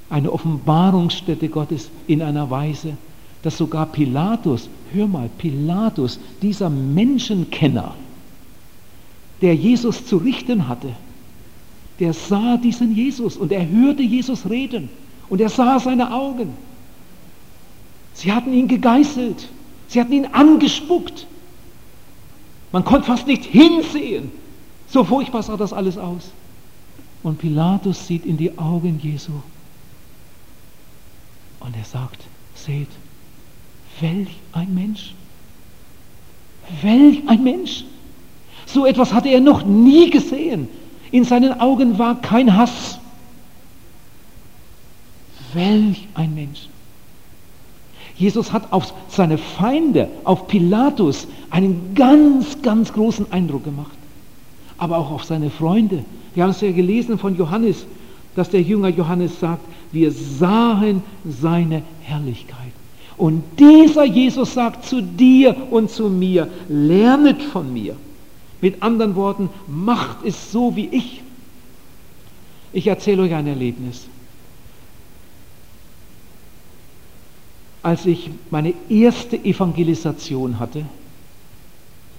eine Offenbarungsstätte Gottes in einer Weise, dass sogar Pilatus, hör mal, Pilatus, dieser Menschenkenner, der Jesus zu richten hatte, der sah diesen Jesus und er hörte Jesus reden und er sah seine Augen. Sie hatten ihn gegeißelt, sie hatten ihn angespuckt. Man konnte fast nicht hinsehen. So furchtbar sah das alles aus. Und Pilatus sieht in die Augen Jesu und er sagt, seht, welch ein Mensch. Welch ein Mensch. So etwas hatte er noch nie gesehen. In seinen Augen war kein Hass. Welch ein Mensch. Jesus hat auf seine Feinde, auf Pilatus, einen ganz, ganz großen Eindruck gemacht. Aber auch auf seine Freunde. Wir haben es ja gelesen von Johannes, dass der Jünger Johannes sagt, wir sahen seine Herrlichkeit. Und dieser Jesus sagt zu dir und zu mir, lernet von mir. Mit anderen Worten, macht es so wie ich. Ich erzähle euch ein Erlebnis. Als ich meine erste Evangelisation hatte,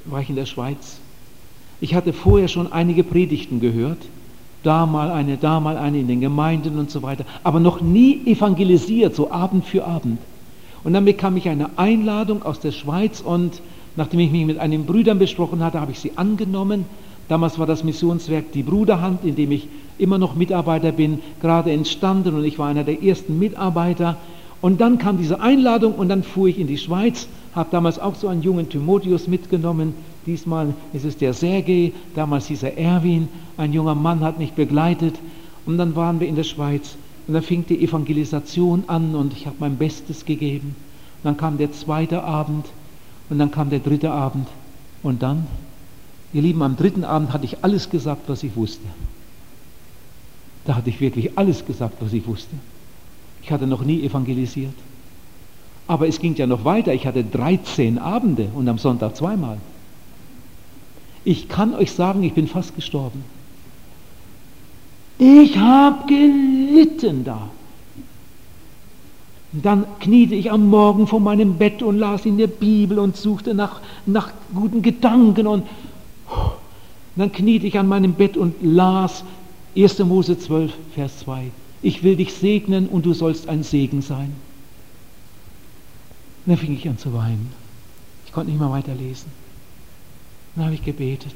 war ich in der Schweiz. Ich hatte vorher schon einige Predigten gehört, da mal eine, da mal eine in den Gemeinden und so weiter, aber noch nie evangelisiert, so Abend für Abend. Und dann bekam ich eine Einladung aus der Schweiz und nachdem ich mich mit einigen Brüdern besprochen hatte, habe ich sie angenommen. Damals war das Missionswerk die Bruderhand, in dem ich immer noch Mitarbeiter bin, gerade entstanden und ich war einer der ersten Mitarbeiter. Und dann kam diese Einladung und dann fuhr ich in die Schweiz, habe damals auch so einen jungen Timotheus mitgenommen. Diesmal ist es der Sergei, damals dieser Erwin, ein junger Mann hat mich begleitet. Und dann waren wir in der Schweiz und dann fing die Evangelisation an und ich habe mein Bestes gegeben. Und dann kam der zweite Abend und dann kam der dritte Abend. Und dann, ihr Lieben, am dritten Abend hatte ich alles gesagt, was ich wusste. Da hatte ich wirklich alles gesagt, was ich wusste. Ich hatte noch nie evangelisiert. Aber es ging ja noch weiter. Ich hatte 13 Abende und am Sonntag zweimal. Ich kann euch sagen, ich bin fast gestorben. Ich habe gelitten da. Dann kniete ich am Morgen vor meinem Bett und las in der Bibel und suchte nach, nach guten Gedanken. Und dann kniete ich an meinem Bett und las 1. Mose 12, Vers 2 ich will dich segnen und du sollst ein Segen sein. Und dann fing ich an zu weinen. Ich konnte nicht mehr weiterlesen. Dann habe ich gebetet,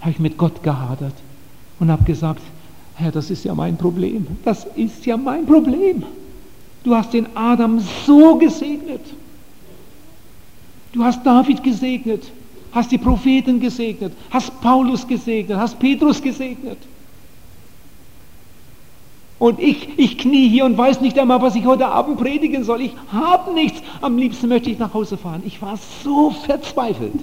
habe ich mit Gott gehadert und habe gesagt, Herr, das ist ja mein Problem. Das ist ja mein Problem. Du hast den Adam so gesegnet. Du hast David gesegnet, hast die Propheten gesegnet, hast Paulus gesegnet, hast Petrus gesegnet. Und ich, ich knie hier und weiß nicht einmal, was ich heute Abend predigen soll. Ich habe nichts. Am liebsten möchte ich nach Hause fahren. Ich war so verzweifelt.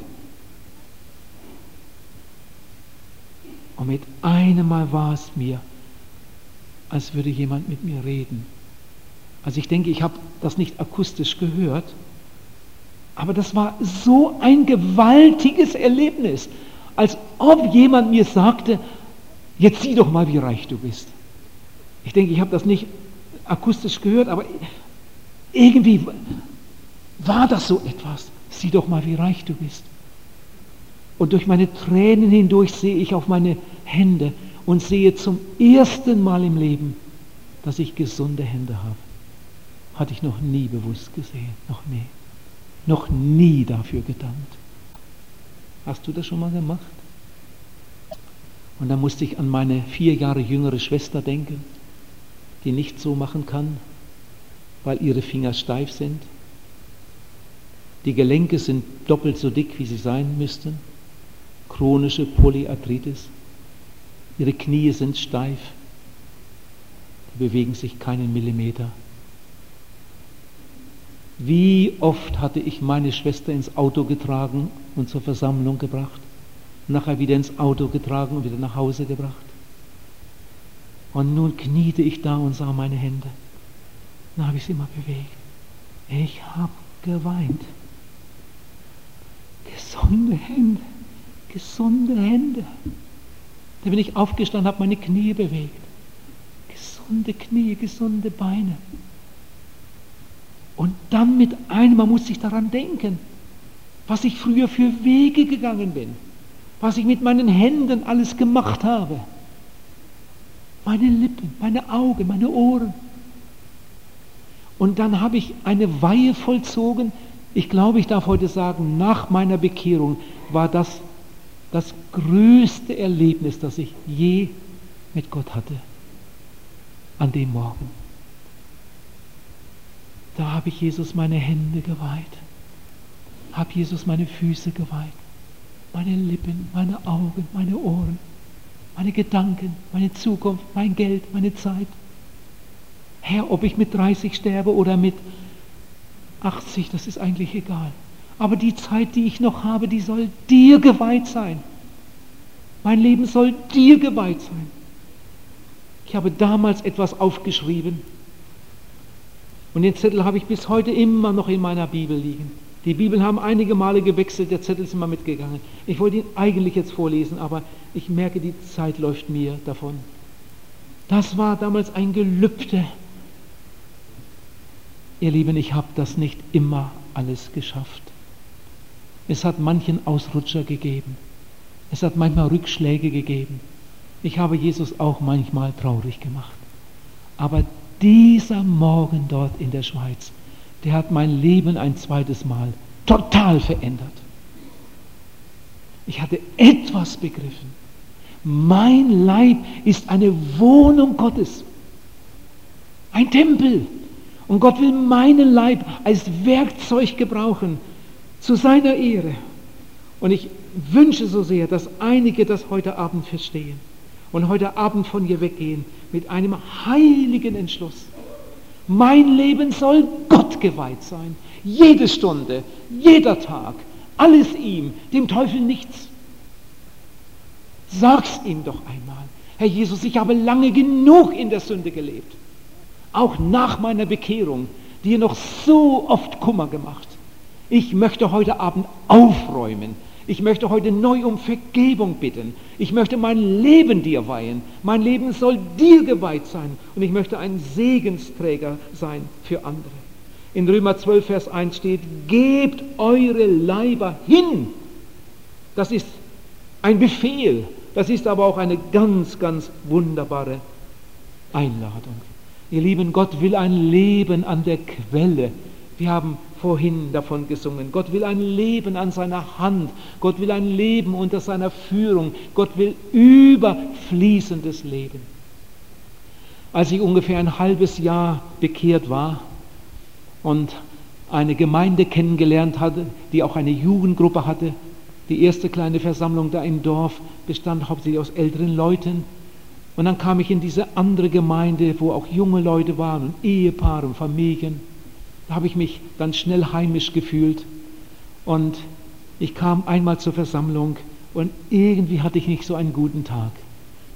Und mit einem Mal war es mir, als würde jemand mit mir reden. Also ich denke, ich habe das nicht akustisch gehört, aber das war so ein gewaltiges Erlebnis, als ob jemand mir sagte, jetzt sieh doch mal, wie reich du bist. Ich denke, ich habe das nicht akustisch gehört, aber irgendwie war das so etwas. Sieh doch mal, wie reich du bist. Und durch meine Tränen hindurch sehe ich auf meine Hände und sehe zum ersten Mal im Leben, dass ich gesunde Hände habe. Hatte ich noch nie bewusst gesehen, noch nie. Noch nie dafür gedankt. Hast du das schon mal gemacht? Und dann musste ich an meine vier Jahre jüngere Schwester denken die nicht so machen kann, weil ihre Finger steif sind. Die Gelenke sind doppelt so dick, wie sie sein müssten. Chronische Polyarthritis. Ihre Knie sind steif. Die bewegen sich keinen Millimeter. Wie oft hatte ich meine Schwester ins Auto getragen und zur Versammlung gebracht, nachher wieder ins Auto getragen und wieder nach Hause gebracht. Und nun kniete ich da und sah meine Hände. Dann habe ich sie immer bewegt. Ich habe geweint. Gesunde Hände, gesunde Hände. Da bin ich aufgestanden, habe meine Knie bewegt. Gesunde Knie, gesunde Beine. Und dann mit einem, man muss sich daran denken, was ich früher für Wege gegangen bin, was ich mit meinen Händen alles gemacht habe. Meine Lippen, meine Augen, meine Ohren. Und dann habe ich eine Weihe vollzogen. Ich glaube, ich darf heute sagen, nach meiner Bekehrung war das das größte Erlebnis, das ich je mit Gott hatte. An dem Morgen. Da habe ich Jesus meine Hände geweiht, habe Jesus meine Füße geweiht, meine Lippen, meine Augen, meine Ohren, meine Gedanken, meine Zukunft, mein Geld, meine Zeit. Herr, ob ich mit 30 sterbe oder mit 80, das ist eigentlich egal. Aber die Zeit, die ich noch habe, die soll dir geweiht sein. Mein Leben soll dir geweiht sein. Ich habe damals etwas aufgeschrieben und den Zettel habe ich bis heute immer noch in meiner Bibel liegen. Die Bibeln haben einige Male gewechselt, der Zettel ist immer mitgegangen. Ich wollte ihn eigentlich jetzt vorlesen, aber ich merke, die Zeit läuft mir davon. Das war damals ein Gelübde. Ihr Lieben, ich habe das nicht immer alles geschafft. Es hat manchen Ausrutscher gegeben. Es hat manchmal Rückschläge gegeben. Ich habe Jesus auch manchmal traurig gemacht. Aber dieser Morgen dort in der Schweiz, der hat mein Leben ein zweites Mal total verändert. Ich hatte etwas begriffen. Mein Leib ist eine Wohnung Gottes, ein Tempel. Und Gott will meinen Leib als Werkzeug gebrauchen zu seiner Ehre. Und ich wünsche so sehr, dass einige das heute Abend verstehen und heute Abend von hier weggehen mit einem heiligen Entschluss. Mein Leben soll Gott geweiht sein. Jede Stunde, jeder Tag, alles ihm, dem Teufel nichts. Sag's ihm doch einmal. Herr Jesus, ich habe lange genug in der Sünde gelebt. Auch nach meiner Bekehrung, dir noch so oft Kummer gemacht. Ich möchte heute Abend aufräumen ich möchte heute neu um Vergebung bitten. Ich möchte mein Leben dir weihen. Mein Leben soll dir geweiht sein. Und ich möchte ein Segensträger sein für andere. In Römer 12, Vers 1 steht, gebt eure Leiber hin. Das ist ein Befehl. Das ist aber auch eine ganz, ganz wunderbare Einladung. Ihr Lieben, Gott will ein Leben an der Quelle. Wir haben vorhin davon gesungen. Gott will ein Leben an seiner Hand. Gott will ein Leben unter seiner Führung. Gott will überfließendes Leben. Als ich ungefähr ein halbes Jahr bekehrt war und eine Gemeinde kennengelernt hatte, die auch eine Jugendgruppe hatte, die erste kleine Versammlung da im Dorf bestand hauptsächlich aus älteren Leuten. Und dann kam ich in diese andere Gemeinde, wo auch junge Leute waren und Ehepaare und Familien. Da habe ich mich ganz schnell heimisch gefühlt. Und ich kam einmal zur Versammlung und irgendwie hatte ich nicht so einen guten Tag.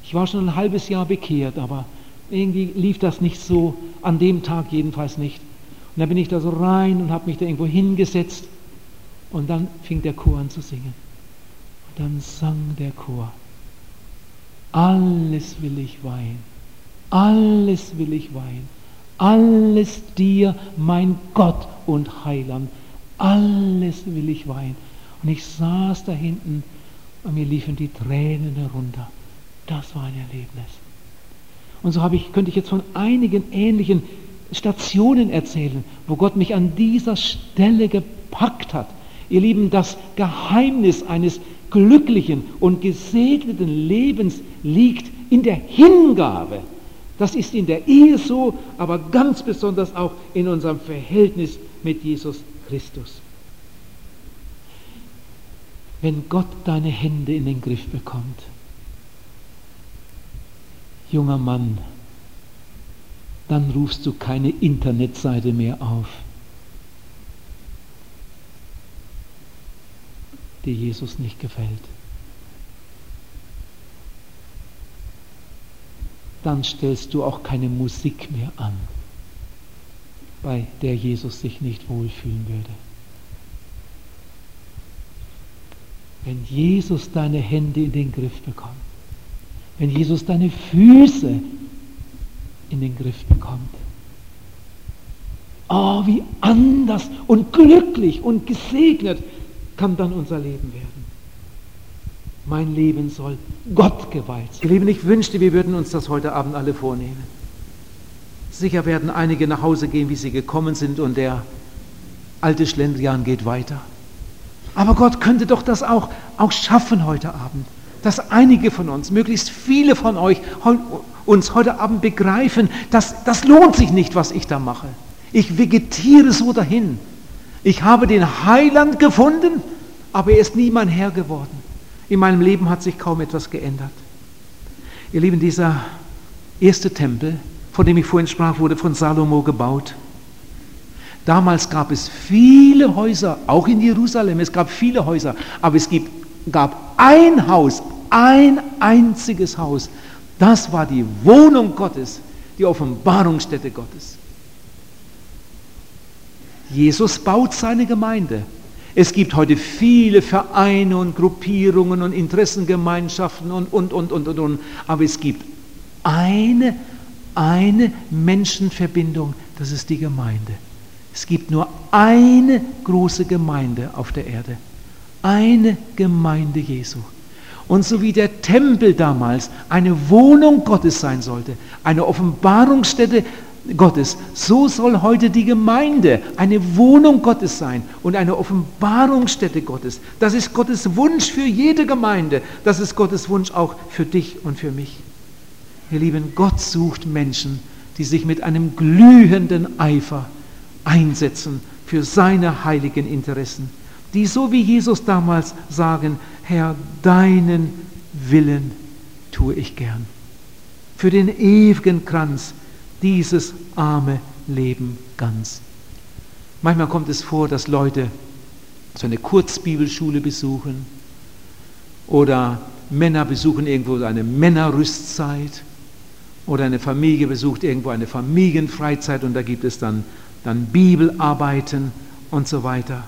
Ich war schon ein halbes Jahr bekehrt, aber irgendwie lief das nicht so, an dem Tag jedenfalls nicht. Und dann bin ich da so rein und habe mich da irgendwo hingesetzt und dann fing der Chor an zu singen. Und dann sang der Chor, alles will ich weihen, alles will ich weihen alles dir, mein Gott und Heiland, alles will ich weihen. Und ich saß da hinten und mir liefen die Tränen herunter. Das war ein Erlebnis. Und so habe ich, könnte ich jetzt von einigen ähnlichen Stationen erzählen, wo Gott mich an dieser Stelle gepackt hat. Ihr Lieben, das Geheimnis eines glücklichen und gesegneten Lebens liegt in der Hingabe das ist in der Ehe so, aber ganz besonders auch in unserem Verhältnis mit Jesus Christus. Wenn Gott deine Hände in den Griff bekommt, junger Mann, dann rufst du keine Internetseite mehr auf, die Jesus nicht gefällt. Dann stellst du auch keine Musik mehr an, bei der Jesus sich nicht wohlfühlen würde. Wenn Jesus deine Hände in den Griff bekommt, wenn Jesus deine Füße in den Griff bekommt, oh, wie anders und glücklich und gesegnet kann dann unser Leben werden. Mein Leben soll Gott geweiht sein. Lieben, ich wünschte, wir würden uns das heute Abend alle vornehmen. Sicher werden einige nach Hause gehen, wie sie gekommen sind, und der alte Schlendrian geht weiter. Aber Gott könnte doch das auch, auch schaffen heute Abend, dass einige von uns, möglichst viele von euch, uns heute Abend begreifen, dass das lohnt sich nicht, was ich da mache. Ich vegetiere so dahin. Ich habe den Heiland gefunden, aber er ist nie mein Herr geworden. In meinem Leben hat sich kaum etwas geändert. Ihr Lieben, dieser erste Tempel, von dem ich vorhin sprach, wurde von Salomo gebaut. Damals gab es viele Häuser, auch in Jerusalem, es gab viele Häuser, aber es gibt, gab ein Haus, ein einziges Haus. Das war die Wohnung Gottes, die Offenbarungsstätte Gottes. Jesus baut seine Gemeinde. Es gibt heute viele Vereine und Gruppierungen und Interessengemeinschaften und, und, und, und, und, und. Aber es gibt eine, eine Menschenverbindung, das ist die Gemeinde. Es gibt nur eine große Gemeinde auf der Erde. Eine Gemeinde Jesu. Und so wie der Tempel damals eine Wohnung Gottes sein sollte, eine Offenbarungsstätte Gottes, so soll heute die Gemeinde eine Wohnung Gottes sein und eine Offenbarungsstätte Gottes. Das ist Gottes Wunsch für jede Gemeinde. Das ist Gottes Wunsch auch für dich und für mich. Ihr Lieben, Gott sucht Menschen, die sich mit einem glühenden Eifer einsetzen für seine heiligen Interessen, die so wie Jesus damals sagen, Herr, deinen Willen tue ich gern. Für den ewigen Kranz dieses arme Leben ganz. Manchmal kommt es vor, dass Leute so eine Kurzbibelschule besuchen oder Männer besuchen irgendwo eine Männerrüstzeit oder eine Familie besucht irgendwo eine Familienfreizeit und da gibt es dann dann Bibelarbeiten und so weiter.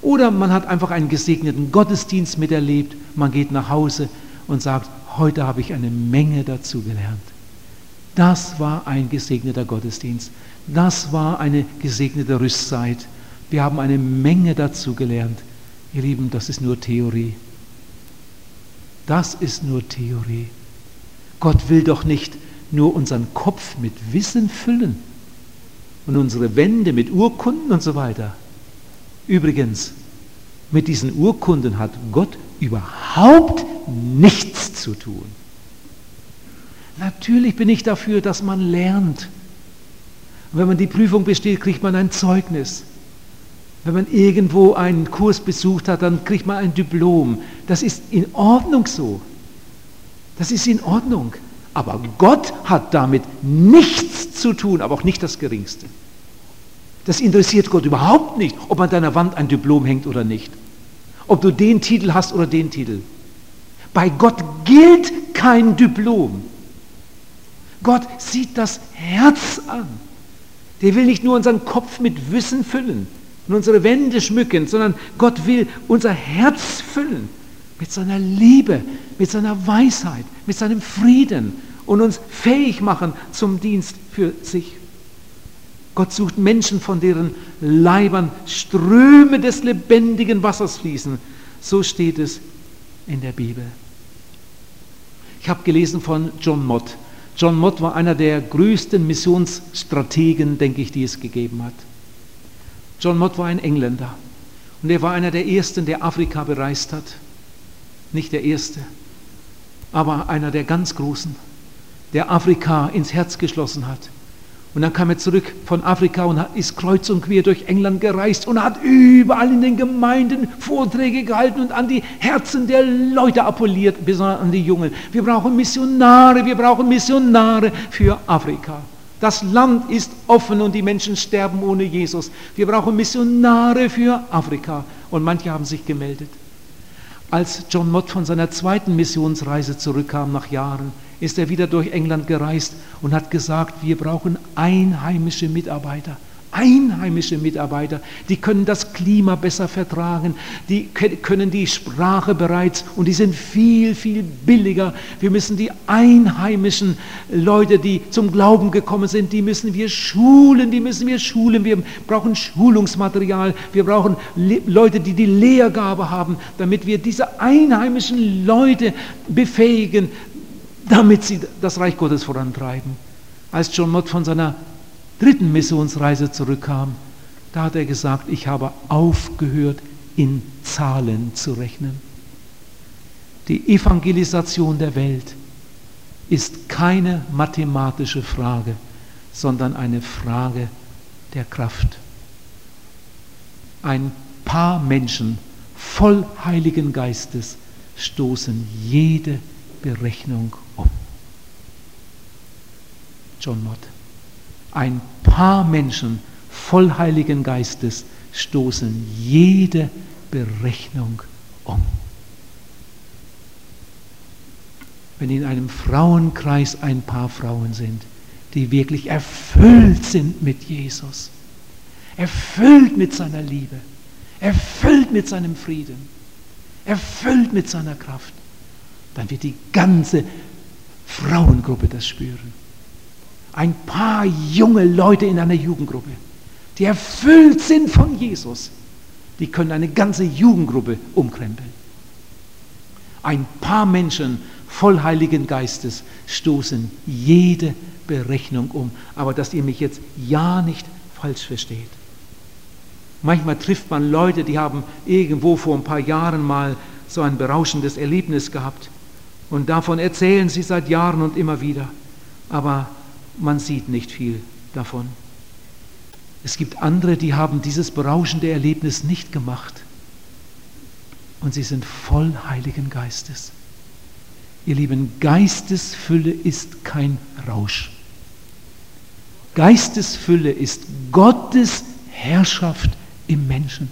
Oder man hat einfach einen gesegneten Gottesdienst miterlebt, man geht nach Hause und sagt, heute habe ich eine Menge dazu gelernt. Das war ein gesegneter Gottesdienst. Das war eine gesegnete Rüstzeit. Wir haben eine Menge dazu gelernt. Ihr Lieben, das ist nur Theorie. Das ist nur Theorie. Gott will doch nicht nur unseren Kopf mit Wissen füllen und unsere Wände mit Urkunden und so weiter. Übrigens, mit diesen Urkunden hat Gott überhaupt nichts zu tun. Natürlich bin ich dafür, dass man lernt. Und wenn man die Prüfung besteht, kriegt man ein Zeugnis. Wenn man irgendwo einen Kurs besucht hat, dann kriegt man ein Diplom. Das ist in Ordnung so. Das ist in Ordnung. Aber Gott hat damit nichts zu tun, aber auch nicht das Geringste. Das interessiert Gott überhaupt nicht, ob an deiner Wand ein Diplom hängt oder nicht. Ob du den Titel hast oder den Titel. Bei Gott gilt kein Diplom. Gott sieht das Herz an. Der will nicht nur unseren Kopf mit Wissen füllen und unsere Wände schmücken, sondern Gott will unser Herz füllen mit seiner Liebe, mit seiner Weisheit, mit seinem Frieden und uns fähig machen zum Dienst für sich. Gott sucht Menschen, von deren Leibern Ströme des lebendigen Wassers fließen. So steht es in der Bibel. Ich habe gelesen von John Mott. John Mott war einer der größten Missionsstrategen, denke ich, die es gegeben hat. John Mott war ein Engländer und er war einer der ersten, der Afrika bereist hat. Nicht der erste, aber einer der ganz großen der Afrika ins Herz geschlossen hat. Und dann kam er zurück von Afrika und ist kreuz und quer durch England gereist und hat überall in den Gemeinden Vorträge gehalten und an die Herzen der Leute appelliert, besonders an die Jungen. Wir brauchen Missionare, wir brauchen Missionare für Afrika. Das Land ist offen und die Menschen sterben ohne Jesus. Wir brauchen Missionare für Afrika. Und manche haben sich gemeldet. Als John Mott von seiner zweiten Missionsreise zurückkam nach Jahren, ist er wieder durch England gereist und hat gesagt, wir brauchen einheimische Mitarbeiter, einheimische Mitarbeiter, die können das Klima besser vertragen, die können die Sprache bereits und die sind viel, viel billiger. Wir müssen die einheimischen Leute, die zum Glauben gekommen sind, die müssen wir schulen, die müssen wir schulen. Wir brauchen Schulungsmaterial, wir brauchen Leute, die die Lehrgabe haben, damit wir diese einheimischen Leute befähigen, damit sie das Reich Gottes vorantreiben. Als John Mott von seiner dritten Missionsreise zurückkam, da hat er gesagt, ich habe aufgehört, in Zahlen zu rechnen. Die Evangelisation der Welt ist keine mathematische Frage, sondern eine Frage der Kraft. Ein paar Menschen voll Heiligen Geistes stoßen jede Berechnung. John Mott. Ein paar Menschen voll Heiligen Geistes stoßen jede Berechnung um. Wenn in einem Frauenkreis ein paar Frauen sind, die wirklich erfüllt sind mit Jesus, erfüllt mit seiner Liebe, erfüllt mit seinem Frieden, erfüllt mit seiner Kraft, dann wird die ganze Frauengruppe das spüren ein paar junge Leute in einer Jugendgruppe, die erfüllt sind von Jesus, die können eine ganze Jugendgruppe umkrempeln. Ein paar Menschen voll Heiligen Geistes stoßen jede Berechnung um. Aber dass ihr mich jetzt ja nicht falsch versteht. Manchmal trifft man Leute, die haben irgendwo vor ein paar Jahren mal so ein berauschendes Erlebnis gehabt. Und davon erzählen sie seit Jahren und immer wieder. Aber man sieht nicht viel davon. Es gibt andere, die haben dieses berauschende Erlebnis nicht gemacht und sie sind voll Heiligen Geistes. Ihr Lieben, Geistesfülle ist kein Rausch. Geistesfülle ist Gottes Herrschaft im Menschen.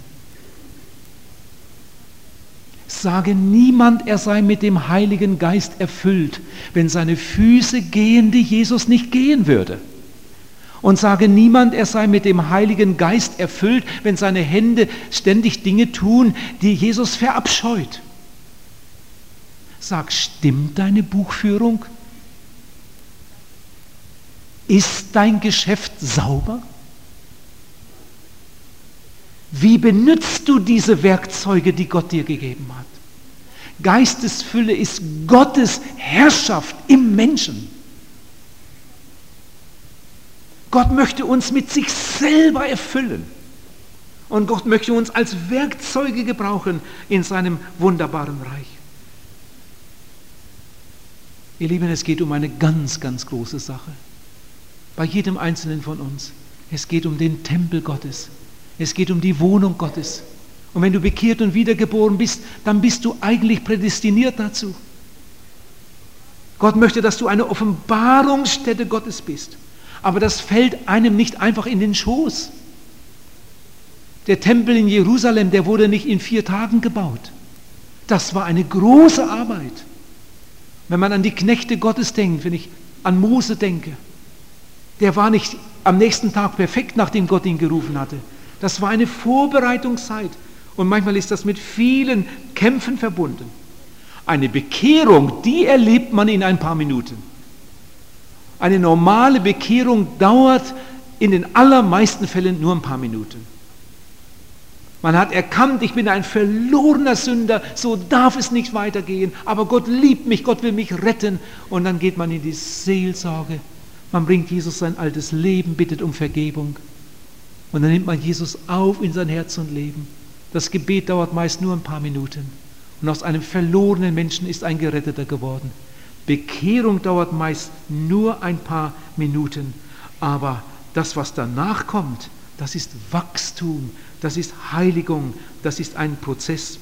Sage niemand, er sei mit dem Heiligen Geist erfüllt, wenn seine Füße gehen, die Jesus nicht gehen würde. Und sage niemand, er sei mit dem Heiligen Geist erfüllt, wenn seine Hände ständig Dinge tun, die Jesus verabscheut. Sag, stimmt deine Buchführung? Ist dein Geschäft sauber? Wie benutzt du diese Werkzeuge, die Gott dir gegeben hat? Geistesfülle ist Gottes Herrschaft im Menschen. Gott möchte uns mit sich selber erfüllen. Und Gott möchte uns als Werkzeuge gebrauchen in seinem wunderbaren Reich. Ihr Lieben, es geht um eine ganz, ganz große Sache. Bei jedem Einzelnen von uns. Es geht um den Tempel Gottes. Es geht um die Wohnung Gottes. Und wenn du bekehrt und wiedergeboren bist, dann bist du eigentlich prädestiniert dazu. Gott möchte, dass du eine Offenbarungsstätte Gottes bist. Aber das fällt einem nicht einfach in den Schoß. Der Tempel in Jerusalem, der wurde nicht in vier Tagen gebaut. Das war eine große Arbeit. Wenn man an die Knechte Gottes denkt, wenn ich an Mose denke, der war nicht am nächsten Tag perfekt, nachdem Gott ihn gerufen hatte. Das war eine Vorbereitungszeit. Und manchmal ist das mit vielen Kämpfen verbunden. Eine Bekehrung, die erlebt man in ein paar Minuten. Eine normale Bekehrung dauert in den allermeisten Fällen nur ein paar Minuten. Man hat erkannt, ich bin ein verlorener Sünder, so darf es nicht weitergehen, aber Gott liebt mich, Gott will mich retten. Und dann geht man in die Seelsorge, man bringt Jesus sein altes Leben, bittet um Vergebung. Und dann nimmt man Jesus auf in sein Herz und Leben. Das Gebet dauert meist nur ein paar Minuten. Und aus einem verlorenen Menschen ist ein Geretteter geworden. Bekehrung dauert meist nur ein paar Minuten. Aber das, was danach kommt, das ist Wachstum, das ist Heiligung, das ist ein Prozess.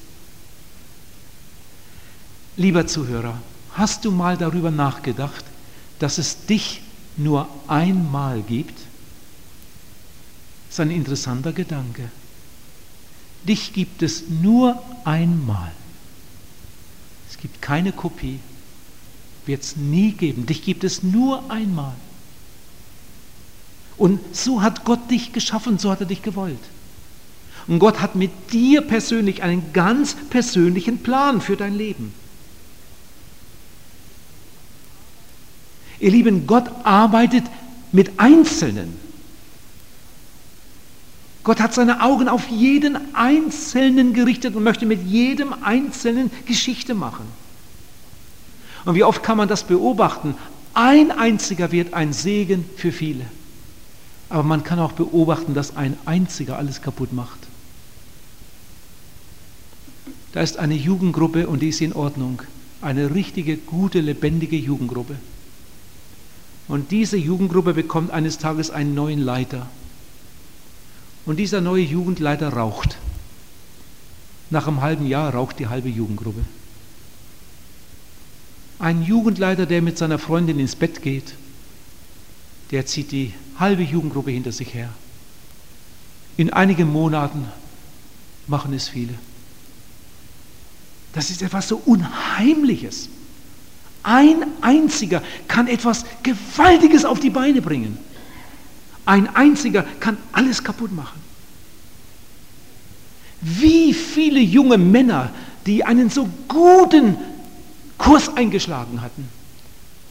Lieber Zuhörer, hast du mal darüber nachgedacht, dass es dich nur einmal gibt? Ist ein interessanter Gedanke. Dich gibt es nur einmal. Es gibt keine Kopie. Wird es nie geben. Dich gibt es nur einmal. Und so hat Gott dich geschaffen, so hat er dich gewollt. Und Gott hat mit dir persönlich einen ganz persönlichen Plan für dein Leben. Ihr Lieben, Gott arbeitet mit Einzelnen. Gott hat seine Augen auf jeden Einzelnen gerichtet und möchte mit jedem Einzelnen Geschichte machen. Und wie oft kann man das beobachten? Ein einziger wird ein Segen für viele. Aber man kann auch beobachten, dass ein einziger alles kaputt macht. Da ist eine Jugendgruppe und die ist in Ordnung. Eine richtige, gute, lebendige Jugendgruppe. Und diese Jugendgruppe bekommt eines Tages einen neuen Leiter. Und dieser neue Jugendleiter raucht. Nach einem halben Jahr raucht die halbe Jugendgruppe. Ein Jugendleiter, der mit seiner Freundin ins Bett geht, der zieht die halbe Jugendgruppe hinter sich her. In einigen Monaten machen es viele. Das ist etwas so Unheimliches. Ein einziger kann etwas Gewaltiges auf die Beine bringen. Ein einziger kann alles kaputt machen. Wie viele junge Männer, die einen so guten Kurs eingeschlagen hatten,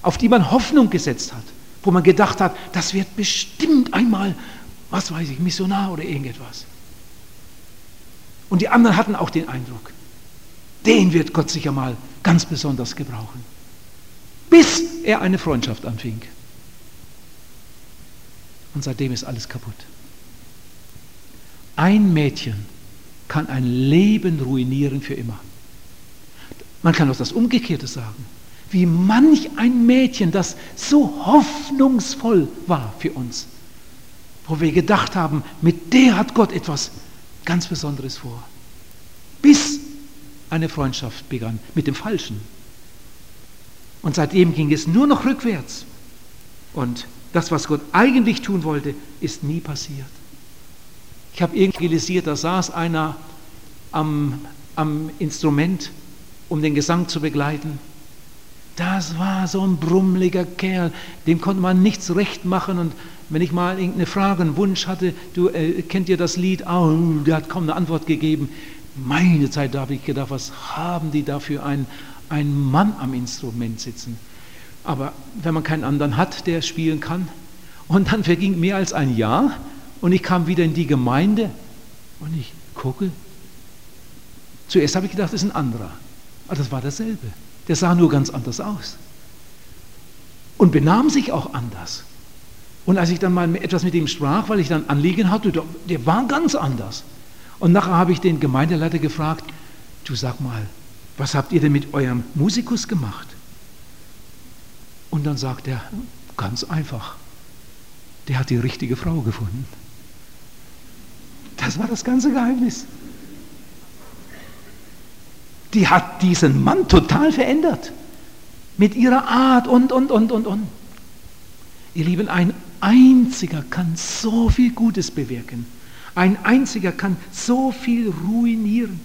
auf die man Hoffnung gesetzt hat, wo man gedacht hat, das wird bestimmt einmal, was weiß ich, Missionar oder irgendetwas. Und die anderen hatten auch den Eindruck, den wird Gott sicher mal ganz besonders gebrauchen. Bis er eine Freundschaft anfing. Und seitdem ist alles kaputt. Ein Mädchen kann ein Leben ruinieren für immer. Man kann auch das Umgekehrte sagen wie manch ein Mädchen, das so hoffnungsvoll war für uns, wo wir gedacht haben, mit der hat Gott etwas ganz Besonderes vor. Bis eine Freundschaft begann mit dem Falschen. Und seitdem ging es nur noch rückwärts. Und das, was Gott eigentlich tun wollte, ist nie passiert. Ich habe irgendwie gelisiert, da saß einer am, am Instrument, um den Gesang zu begleiten. Das war so ein brummeliger Kerl, dem konnte man nichts recht machen. Und wenn ich mal irgendeine Frage, einen Wunsch hatte, du äh, kennt ihr das Lied? Oh, der hat kaum eine Antwort gegeben. Meine Zeit, da habe ich gedacht, was haben die da für einen Mann am Instrument sitzen? Aber wenn man keinen anderen hat, der spielen kann. Und dann verging mehr als ein Jahr und ich kam wieder in die Gemeinde und ich gucke. Zuerst habe ich gedacht, das ist ein anderer. Aber das war dasselbe. Der sah nur ganz anders aus. Und benahm sich auch anders. Und als ich dann mal etwas mit ihm sprach, weil ich dann Anliegen hatte, der war ganz anders. Und nachher habe ich den Gemeindeleiter gefragt, du sag mal, was habt ihr denn mit eurem Musikus gemacht? Und dann sagt er, ganz einfach, der hat die richtige Frau gefunden. Das war das ganze Geheimnis die hat diesen Mann total verändert. Mit ihrer Art und, und, und, und, und. Ihr Lieben, ein einziger kann so viel Gutes bewirken. Ein einziger kann so viel ruinieren.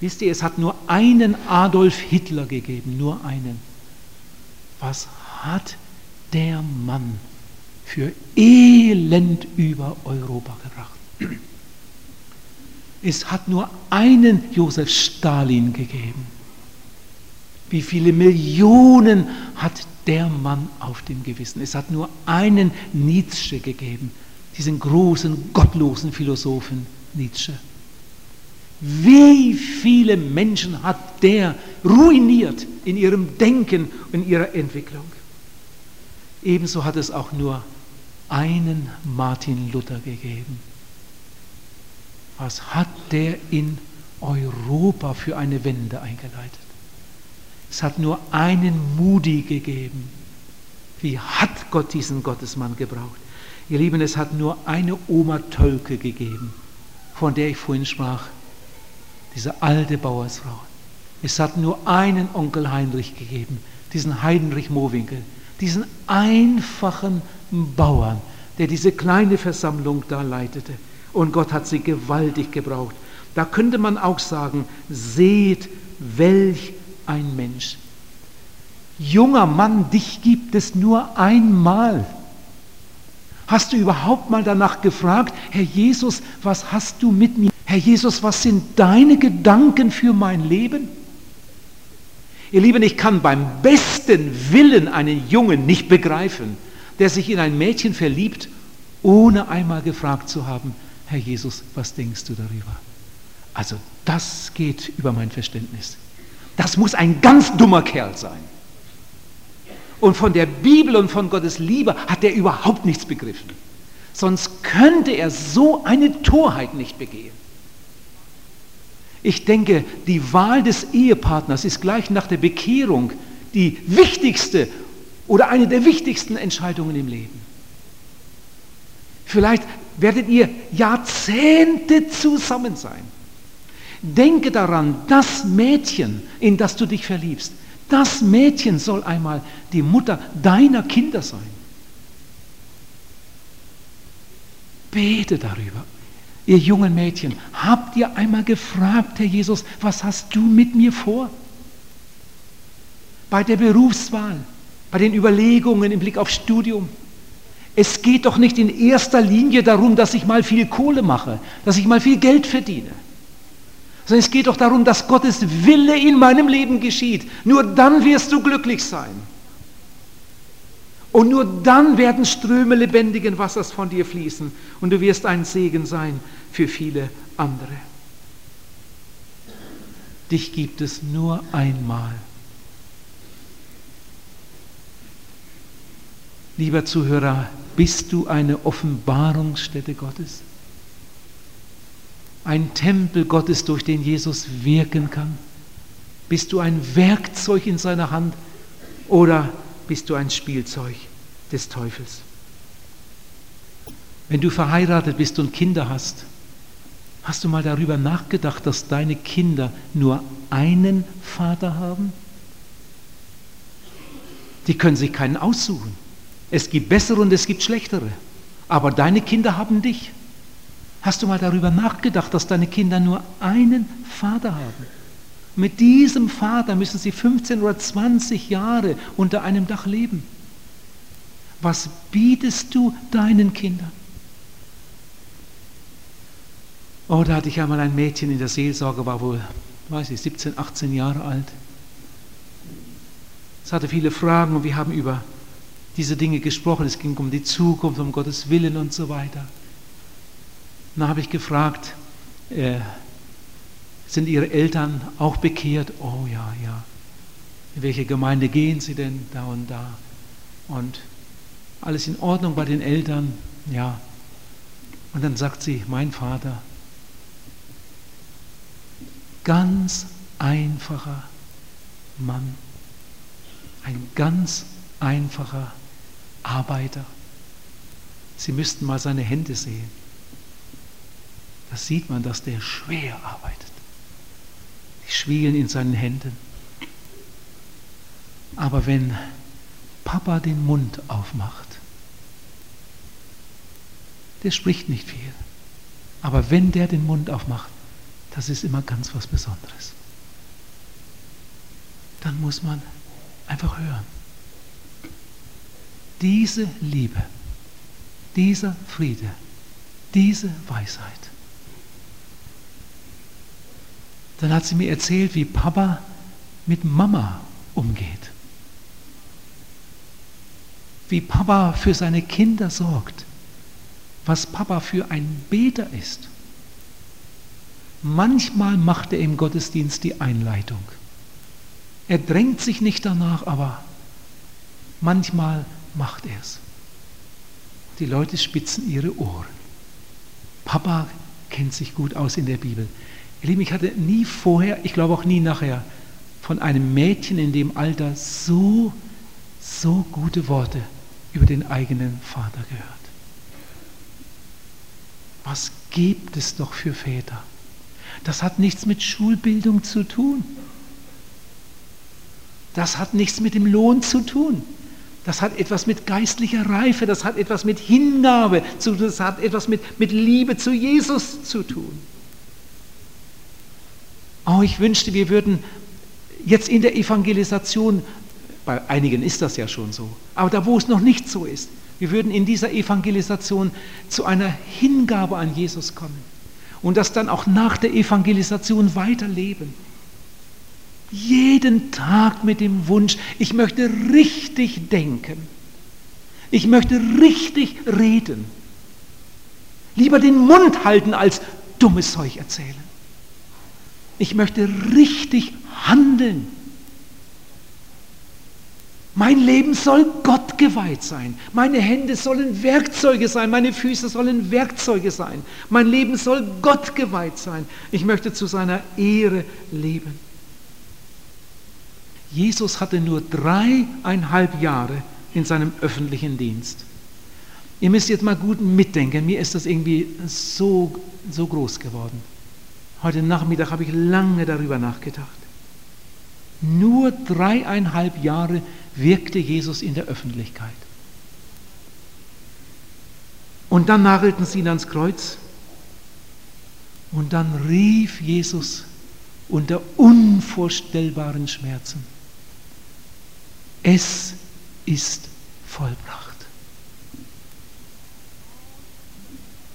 Wisst ihr, es hat nur einen Adolf Hitler gegeben, nur einen. Was hat der Mann für Elend über Europa gebracht? Es hat nur einen Josef Stalin gegeben. Wie viele Millionen hat der Mann auf dem Gewissen? Es hat nur einen Nietzsche gegeben, diesen großen, gottlosen Philosophen Nietzsche. Wie viele Menschen hat der ruiniert in ihrem Denken, in ihrer Entwicklung? Ebenso hat es auch nur einen Martin Luther gegeben was hat der in Europa für eine Wende eingeleitet? Es hat nur einen Moody gegeben. Wie hat Gott diesen Gottesmann gebraucht? Ihr Lieben, es hat nur eine Oma Tölke gegeben, von der ich vorhin sprach, diese alte Bauersfrau. Es hat nur einen Onkel Heinrich gegeben, diesen Heinrich Mowinkel, diesen einfachen Bauern, der diese kleine Versammlung da leitete. Und Gott hat sie gewaltig gebraucht. Da könnte man auch sagen, seht, welch ein Mensch. Junger Mann, dich gibt es nur einmal. Hast du überhaupt mal danach gefragt, Herr Jesus, was hast du mit mir? Herr Jesus, was sind deine Gedanken für mein Leben? Ihr Lieben, ich kann beim besten Willen einen Jungen nicht begreifen, der sich in ein Mädchen verliebt, ohne einmal gefragt zu haben, Herr Jesus, was denkst du darüber? Also das geht über mein Verständnis. Das muss ein ganz dummer Kerl sein. Und von der Bibel und von Gottes Liebe hat er überhaupt nichts begriffen. Sonst könnte er so eine Torheit nicht begehen. Ich denke, die Wahl des Ehepartners ist gleich nach der Bekehrung die wichtigste oder eine der wichtigsten Entscheidungen im Leben. Vielleicht werdet ihr Jahrzehnte zusammen sein. Denke daran, das Mädchen, in das du dich verliebst, das Mädchen soll einmal die Mutter deiner Kinder sein. Bete darüber. Ihr jungen Mädchen, habt ihr einmal gefragt, Herr Jesus, was hast du mit mir vor? Bei der Berufswahl, bei den Überlegungen im Blick auf Studium. Es geht doch nicht in erster Linie darum, dass ich mal viel Kohle mache, dass ich mal viel Geld verdiene sondern es geht doch darum, dass Gottes Wille in meinem Leben geschieht. Nur dann wirst du glücklich sein. Und nur dann werden Ströme lebendigen Wassers von dir fließen und du wirst ein Segen sein für viele andere. Dich gibt es nur einmal. Lieber Zuhörer, bist du eine Offenbarungsstätte Gottes? Ein Tempel Gottes, durch den Jesus wirken kann? Bist du ein Werkzeug in seiner Hand oder bist du ein Spielzeug des Teufels? Wenn du verheiratet bist und Kinder hast, hast du mal darüber nachgedacht, dass deine Kinder nur einen Vater haben? Die können sich keinen aussuchen. Es gibt bessere und es gibt schlechtere. Aber deine Kinder haben dich. Hast du mal darüber nachgedacht, dass deine Kinder nur einen Vater haben? Mit diesem Vater müssen sie 15 oder 20 Jahre unter einem Dach leben. Was bietest du deinen Kindern? Oh, da hatte ich einmal ein Mädchen in der Seelsorge, war wohl, weiß ich, 17, 18 Jahre alt. Es hatte viele Fragen und wir haben über diese Dinge gesprochen. Es ging um die Zukunft, um Gottes Willen und so weiter. Dann habe ich gefragt, äh, sind Ihre Eltern auch bekehrt? Oh ja, ja. In welche Gemeinde gehen Sie denn da und da? Und alles in Ordnung bei den Eltern? Ja. Und dann sagt sie, mein Vater, ganz einfacher Mann, ein ganz einfacher Arbeiter. Sie müssten mal seine Hände sehen da sieht man, dass der schwer arbeitet. Die schwielen in seinen Händen. Aber wenn Papa den Mund aufmacht, der spricht nicht viel. Aber wenn der den Mund aufmacht, das ist immer ganz was Besonderes. Dann muss man einfach hören. Diese Liebe, dieser Friede, diese Weisheit, Dann hat sie mir erzählt, wie Papa mit Mama umgeht. Wie Papa für seine Kinder sorgt. Was Papa für ein Beter ist. Manchmal macht er im Gottesdienst die Einleitung. Er drängt sich nicht danach, aber manchmal macht er es. Die Leute spitzen ihre Ohren. Papa kennt sich gut aus in der Bibel. Ihr Lieben, ich hatte nie vorher, ich glaube auch nie nachher, von einem Mädchen in dem Alter so, so gute Worte über den eigenen Vater gehört. Was gibt es doch für Väter? Das hat nichts mit Schulbildung zu tun. Das hat nichts mit dem Lohn zu tun. Das hat etwas mit geistlicher Reife, das hat etwas mit Hingabe das hat etwas mit, mit Liebe zu Jesus zu tun. Oh, ich wünschte, wir würden jetzt in der Evangelisation, bei einigen ist das ja schon so, aber da, wo es noch nicht so ist, Wir würden in dieser Evangelisation zu einer Hingabe an Jesus kommen und das dann auch nach der Evangelisation weiterleben. Jeden Tag mit dem Wunsch, ich möchte richtig denken. Ich möchte richtig reden. Lieber den Mund halten, als dummes Zeug erzählen. Ich möchte richtig handeln. Mein Leben soll Gott geweiht sein. Meine Hände sollen Werkzeuge sein. Meine Füße sollen Werkzeuge sein. Mein Leben soll Gott geweiht sein. Ich möchte zu seiner Ehre leben. Jesus hatte nur dreieinhalb Jahre in seinem öffentlichen Dienst. Ihr müsst jetzt mal gut mitdenken. Mir ist das irgendwie so, so groß geworden. Heute Nachmittag habe ich lange darüber nachgedacht. Nur dreieinhalb Jahre wirkte Jesus in der Öffentlichkeit. Und dann nagelten sie ihn ans Kreuz. Und dann rief Jesus unter unvorstellbaren Schmerzen, es ist vollbracht.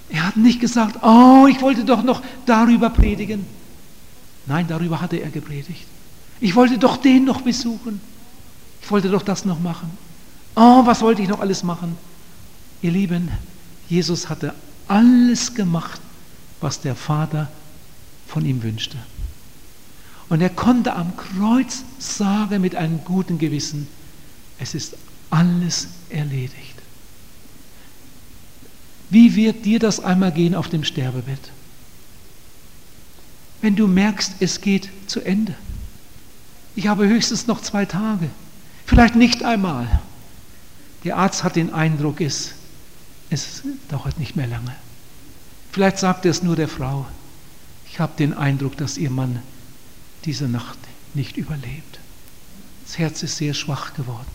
Er hat nicht gesagt, oh, ich wollte doch noch darüber predigen. Nein, darüber hatte er gepredigt. Ich wollte doch den noch besuchen. Ich wollte doch das noch machen. Oh, was wollte ich noch alles machen? Ihr Lieben, Jesus hatte alles gemacht, was der Vater von ihm wünschte. Und er konnte am Kreuz sagen mit einem guten Gewissen, es ist alles erledigt. Wie wird dir das einmal gehen auf dem Sterbebett? Wenn du merkst, es geht zu Ende. Ich habe höchstens noch zwei Tage. Vielleicht nicht einmal. Der Arzt hat den Eindruck, es, es dauert nicht mehr lange. Vielleicht sagt er es nur der Frau. Ich habe den Eindruck, dass ihr Mann diese Nacht nicht überlebt. Das Herz ist sehr schwach geworden.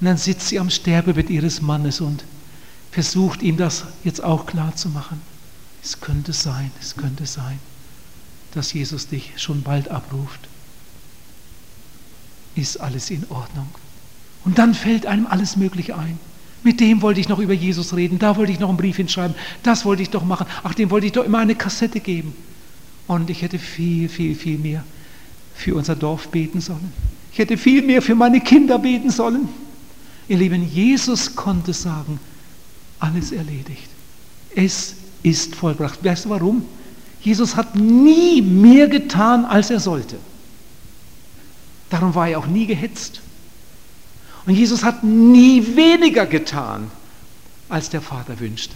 Und dann sitzt sie am Sterbebett ihres Mannes und versucht ihm das jetzt auch klar zu machen. Es könnte sein, es könnte sein, dass Jesus dich schon bald abruft ist alles in Ordnung. Und dann fällt einem alles Mögliche ein. Mit dem wollte ich noch über Jesus reden, da wollte ich noch einen Brief hinschreiben, das wollte ich doch machen, ach, dem wollte ich doch immer eine Kassette geben. Und ich hätte viel, viel, viel mehr für unser Dorf beten sollen. Ich hätte viel mehr für meine Kinder beten sollen. Ihr Lieben, Jesus konnte sagen, alles erledigt. Es ist vollbracht. Weißt du warum? Jesus hat nie mehr getan, als er sollte. Darum war er auch nie gehetzt. Und Jesus hat nie weniger getan, als der Vater wünschte.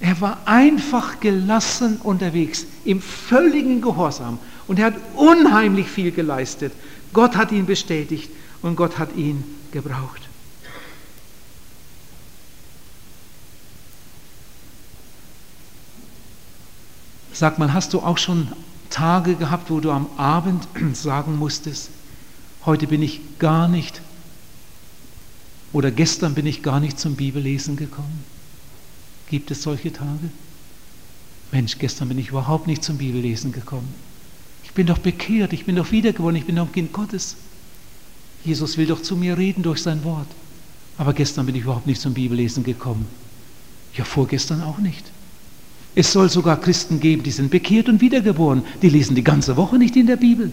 Er war einfach gelassen unterwegs, im völligen Gehorsam. Und er hat unheimlich viel geleistet. Gott hat ihn bestätigt und Gott hat ihn gebraucht. Sag mal, hast du auch schon Tage gehabt, wo du am Abend sagen musstest, Heute bin ich gar nicht oder gestern bin ich gar nicht zum Bibellesen gekommen. Gibt es solche Tage? Mensch, gestern bin ich überhaupt nicht zum Bibellesen gekommen. Ich bin doch bekehrt, ich bin doch wiedergeworden, ich bin doch ein Kind Gottes. Jesus will doch zu mir reden durch sein Wort. Aber gestern bin ich überhaupt nicht zum Bibellesen gekommen. Ja, vorgestern auch nicht. Es soll sogar Christen geben, die sind bekehrt und wiedergeboren. Die lesen die ganze Woche nicht in der Bibel.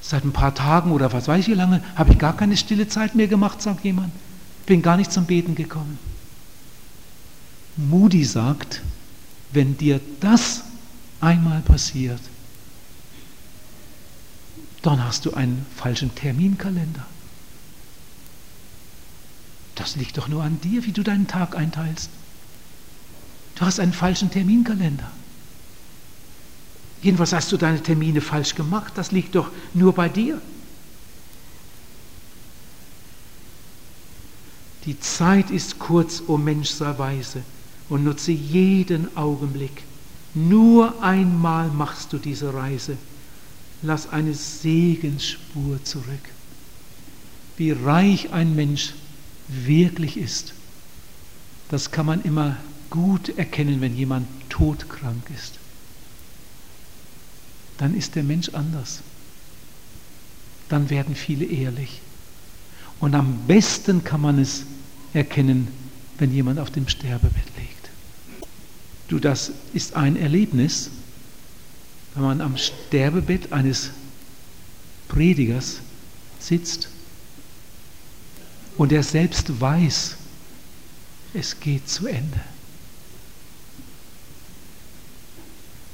Seit ein paar Tagen oder was weiß ich wie lange habe ich gar keine stille Zeit mehr gemacht, sagt jemand. Bin gar nicht zum Beten gekommen. Moody sagt, wenn dir das einmal passiert, dann hast du einen falschen Terminkalender. Das liegt doch nur an dir, wie du deinen Tag einteilst. Du hast einen falschen Terminkalender. Jedenfalls hast du deine Termine falsch gemacht. Das liegt doch nur bei dir. Die Zeit ist kurz, o oh Mensch, sei weise und nutze jeden Augenblick. Nur einmal machst du diese Reise. Lass eine Segensspur zurück. Wie reich ein Mensch wirklich ist, das kann man immer gut erkennen, wenn jemand todkrank ist dann ist der Mensch anders. Dann werden viele ehrlich. Und am besten kann man es erkennen, wenn jemand auf dem Sterbebett liegt. Du, das ist ein Erlebnis, wenn man am Sterbebett eines Predigers sitzt und er selbst weiß, es geht zu Ende.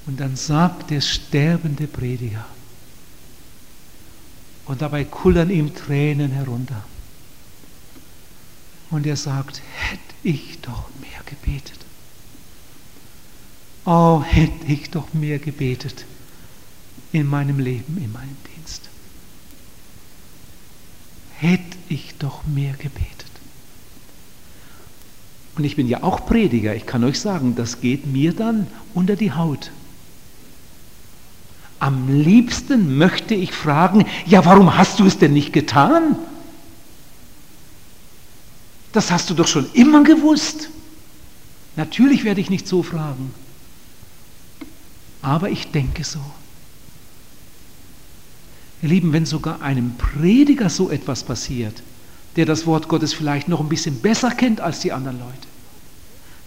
Und dann sagt der sterbende Prediger, und dabei kullern ihm Tränen herunter. Und er sagt, hätte ich doch mehr gebetet. Oh, hätte ich doch mehr gebetet in meinem Leben, in meinem Dienst. Hätte ich doch mehr gebetet. Und ich bin ja auch Prediger. Ich kann euch sagen, das geht mir dann unter die Haut. Am liebsten möchte ich fragen, ja, warum hast du es denn nicht getan? Das hast du doch schon immer gewusst. Natürlich werde ich nicht so fragen. Aber ich denke so. Ihr Lieben, wenn sogar einem Prediger so etwas passiert, der das Wort Gottes vielleicht noch ein bisschen besser kennt als die anderen Leute,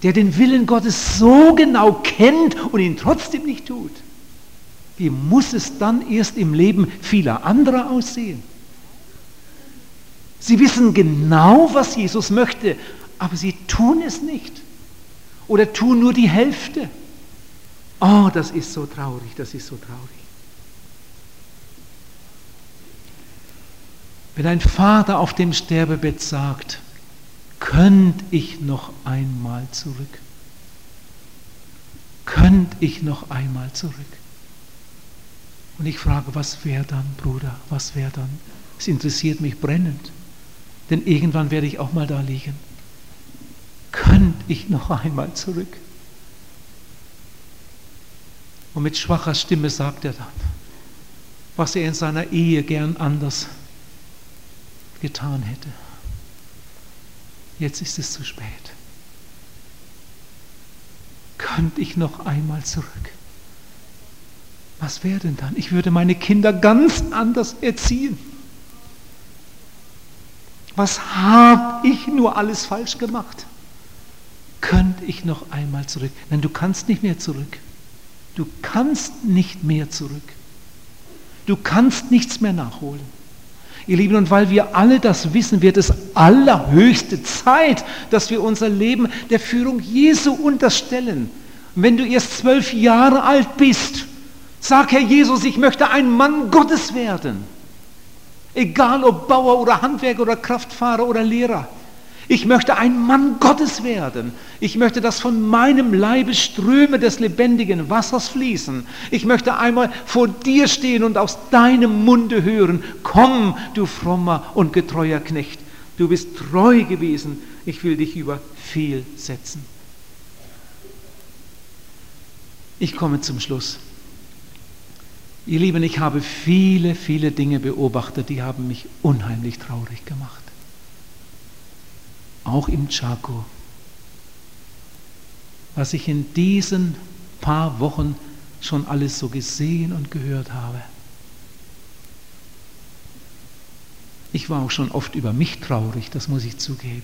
der den Willen Gottes so genau kennt und ihn trotzdem nicht tut, wie muss es dann erst im Leben vieler anderer aussehen? Sie wissen genau, was Jesus möchte, aber sie tun es nicht oder tun nur die Hälfte. Oh, das ist so traurig, das ist so traurig. Wenn ein Vater auf dem Sterbebett sagt, könnt ich noch einmal zurück? Könnt ich noch einmal zurück? Und ich frage, was wäre dann, Bruder, was wäre dann? Es interessiert mich brennend, denn irgendwann werde ich auch mal da liegen. Könnte ich noch einmal zurück? Und mit schwacher Stimme sagt er dann, was er in seiner Ehe gern anders getan hätte. Jetzt ist es zu spät. Könnte ich noch einmal zurück? was wäre denn dann? Ich würde meine Kinder ganz anders erziehen. Was habe ich nur alles falsch gemacht? Könnte ich noch einmal zurück? Nein, du kannst nicht mehr zurück. Du kannst nicht mehr zurück. Du kannst nichts mehr nachholen. Ihr Lieben, und weil wir alle das wissen, wird es allerhöchste Zeit, dass wir unser Leben der Führung Jesu unterstellen. Und wenn du erst zwölf Jahre alt bist, Sag, Herr Jesus, ich möchte ein Mann Gottes werden. Egal ob Bauer oder Handwerker oder Kraftfahrer oder Lehrer. Ich möchte ein Mann Gottes werden. Ich möchte, dass von meinem Leibe Ströme des lebendigen Wassers fließen. Ich möchte einmal vor dir stehen und aus deinem Munde hören, komm, du frommer und getreuer Knecht. Du bist treu gewesen. Ich will dich über viel setzen. Ich komme zum Schluss. Ihr Lieben, ich habe viele, viele Dinge beobachtet, die haben mich unheimlich traurig gemacht. Auch im Chaco. Was ich in diesen paar Wochen schon alles so gesehen und gehört habe. Ich war auch schon oft über mich traurig, das muss ich zugeben.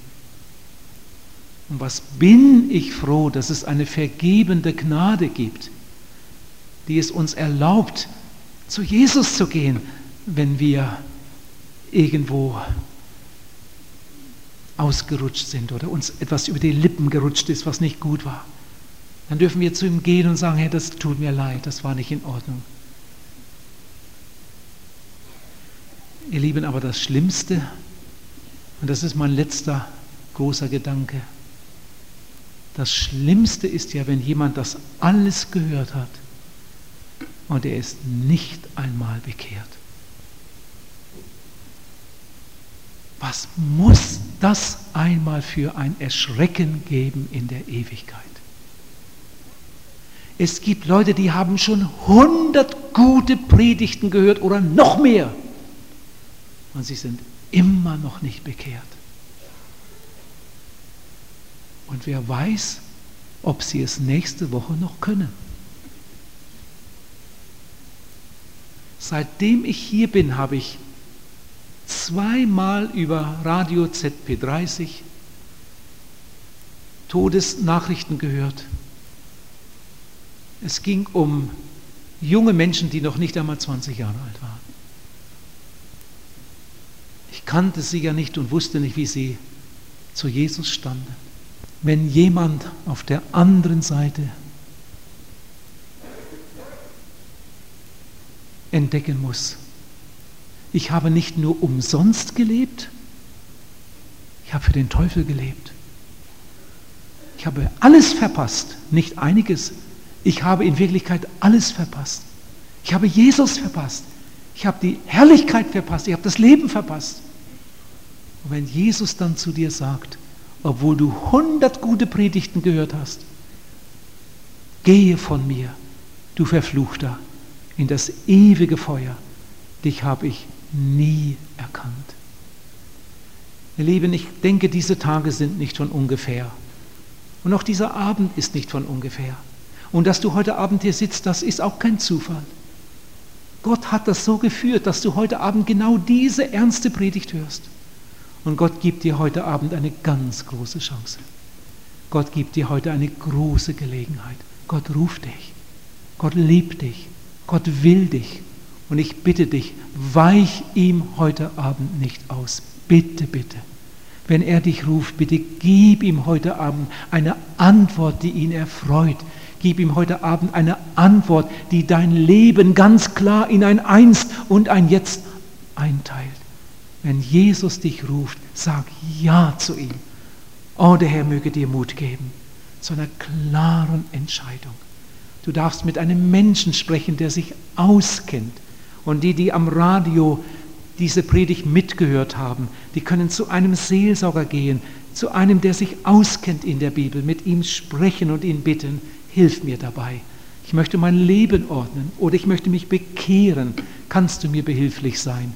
Und was bin ich froh, dass es eine vergebende Gnade gibt, die es uns erlaubt, zu Jesus zu gehen, wenn wir irgendwo ausgerutscht sind oder uns etwas über die Lippen gerutscht ist, was nicht gut war. Dann dürfen wir zu ihm gehen und sagen, Herr, das tut mir leid, das war nicht in Ordnung. Ihr Lieben, aber das Schlimmste, und das ist mein letzter großer Gedanke, das Schlimmste ist ja, wenn jemand das alles gehört hat und er ist nicht einmal bekehrt. Was muss das einmal für ein Erschrecken geben in der Ewigkeit? Es gibt Leute, die haben schon hundert gute Predigten gehört oder noch mehr und sie sind immer noch nicht bekehrt. Und wer weiß, ob sie es nächste Woche noch können. Seitdem ich hier bin, habe ich zweimal über Radio ZP30 Todesnachrichten gehört. Es ging um junge Menschen, die noch nicht einmal 20 Jahre alt waren. Ich kannte sie ja nicht und wusste nicht, wie sie zu Jesus standen. Wenn jemand auf der anderen Seite entdecken muss, ich habe nicht nur umsonst gelebt, ich habe für den Teufel gelebt. Ich habe alles verpasst, nicht einiges. Ich habe in Wirklichkeit alles verpasst. Ich habe Jesus verpasst. Ich habe die Herrlichkeit verpasst. Ich habe das Leben verpasst. Und wenn Jesus dann zu dir sagt, obwohl du hundert gute Predigten gehört hast, gehe von mir, du Verfluchter, in das ewige Feuer. Dich habe ich nie erkannt. Ihr Lieben, ich denke, diese Tage sind nicht von ungefähr. Und auch dieser Abend ist nicht von ungefähr. Und dass du heute Abend hier sitzt, das ist auch kein Zufall. Gott hat das so geführt, dass du heute Abend genau diese ernste Predigt hörst. Und Gott gibt dir heute Abend eine ganz große Chance. Gott gibt dir heute eine große Gelegenheit. Gott ruft dich. Gott liebt dich. Gott will dich. Und ich bitte dich, weich ihm heute Abend nicht aus. Bitte, bitte. Wenn er dich ruft, bitte gib ihm heute Abend eine Antwort, die ihn erfreut. Gib ihm heute Abend eine Antwort, die dein Leben ganz klar in ein Einst und ein Jetzt einteilt. Wenn Jesus dich ruft, sag Ja zu ihm. Oh, der Herr möge dir Mut geben zu einer klaren Entscheidung. Du darfst mit einem Menschen sprechen, der sich auskennt. Und die, die am Radio diese Predigt mitgehört haben, die können zu einem Seelsorger gehen, zu einem, der sich auskennt in der Bibel, mit ihm sprechen und ihn bitten, hilf mir dabei. Ich möchte mein Leben ordnen oder ich möchte mich bekehren. Kannst du mir behilflich sein?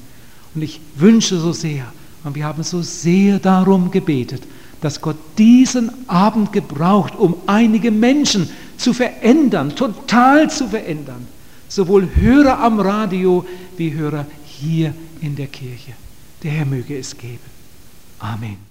Und ich wünsche so sehr, und wir haben so sehr darum gebetet, dass Gott diesen Abend gebraucht, um einige Menschen zu verändern, total zu verändern. Sowohl Hörer am Radio wie Hörer hier in der Kirche. Der Herr möge es geben. Amen.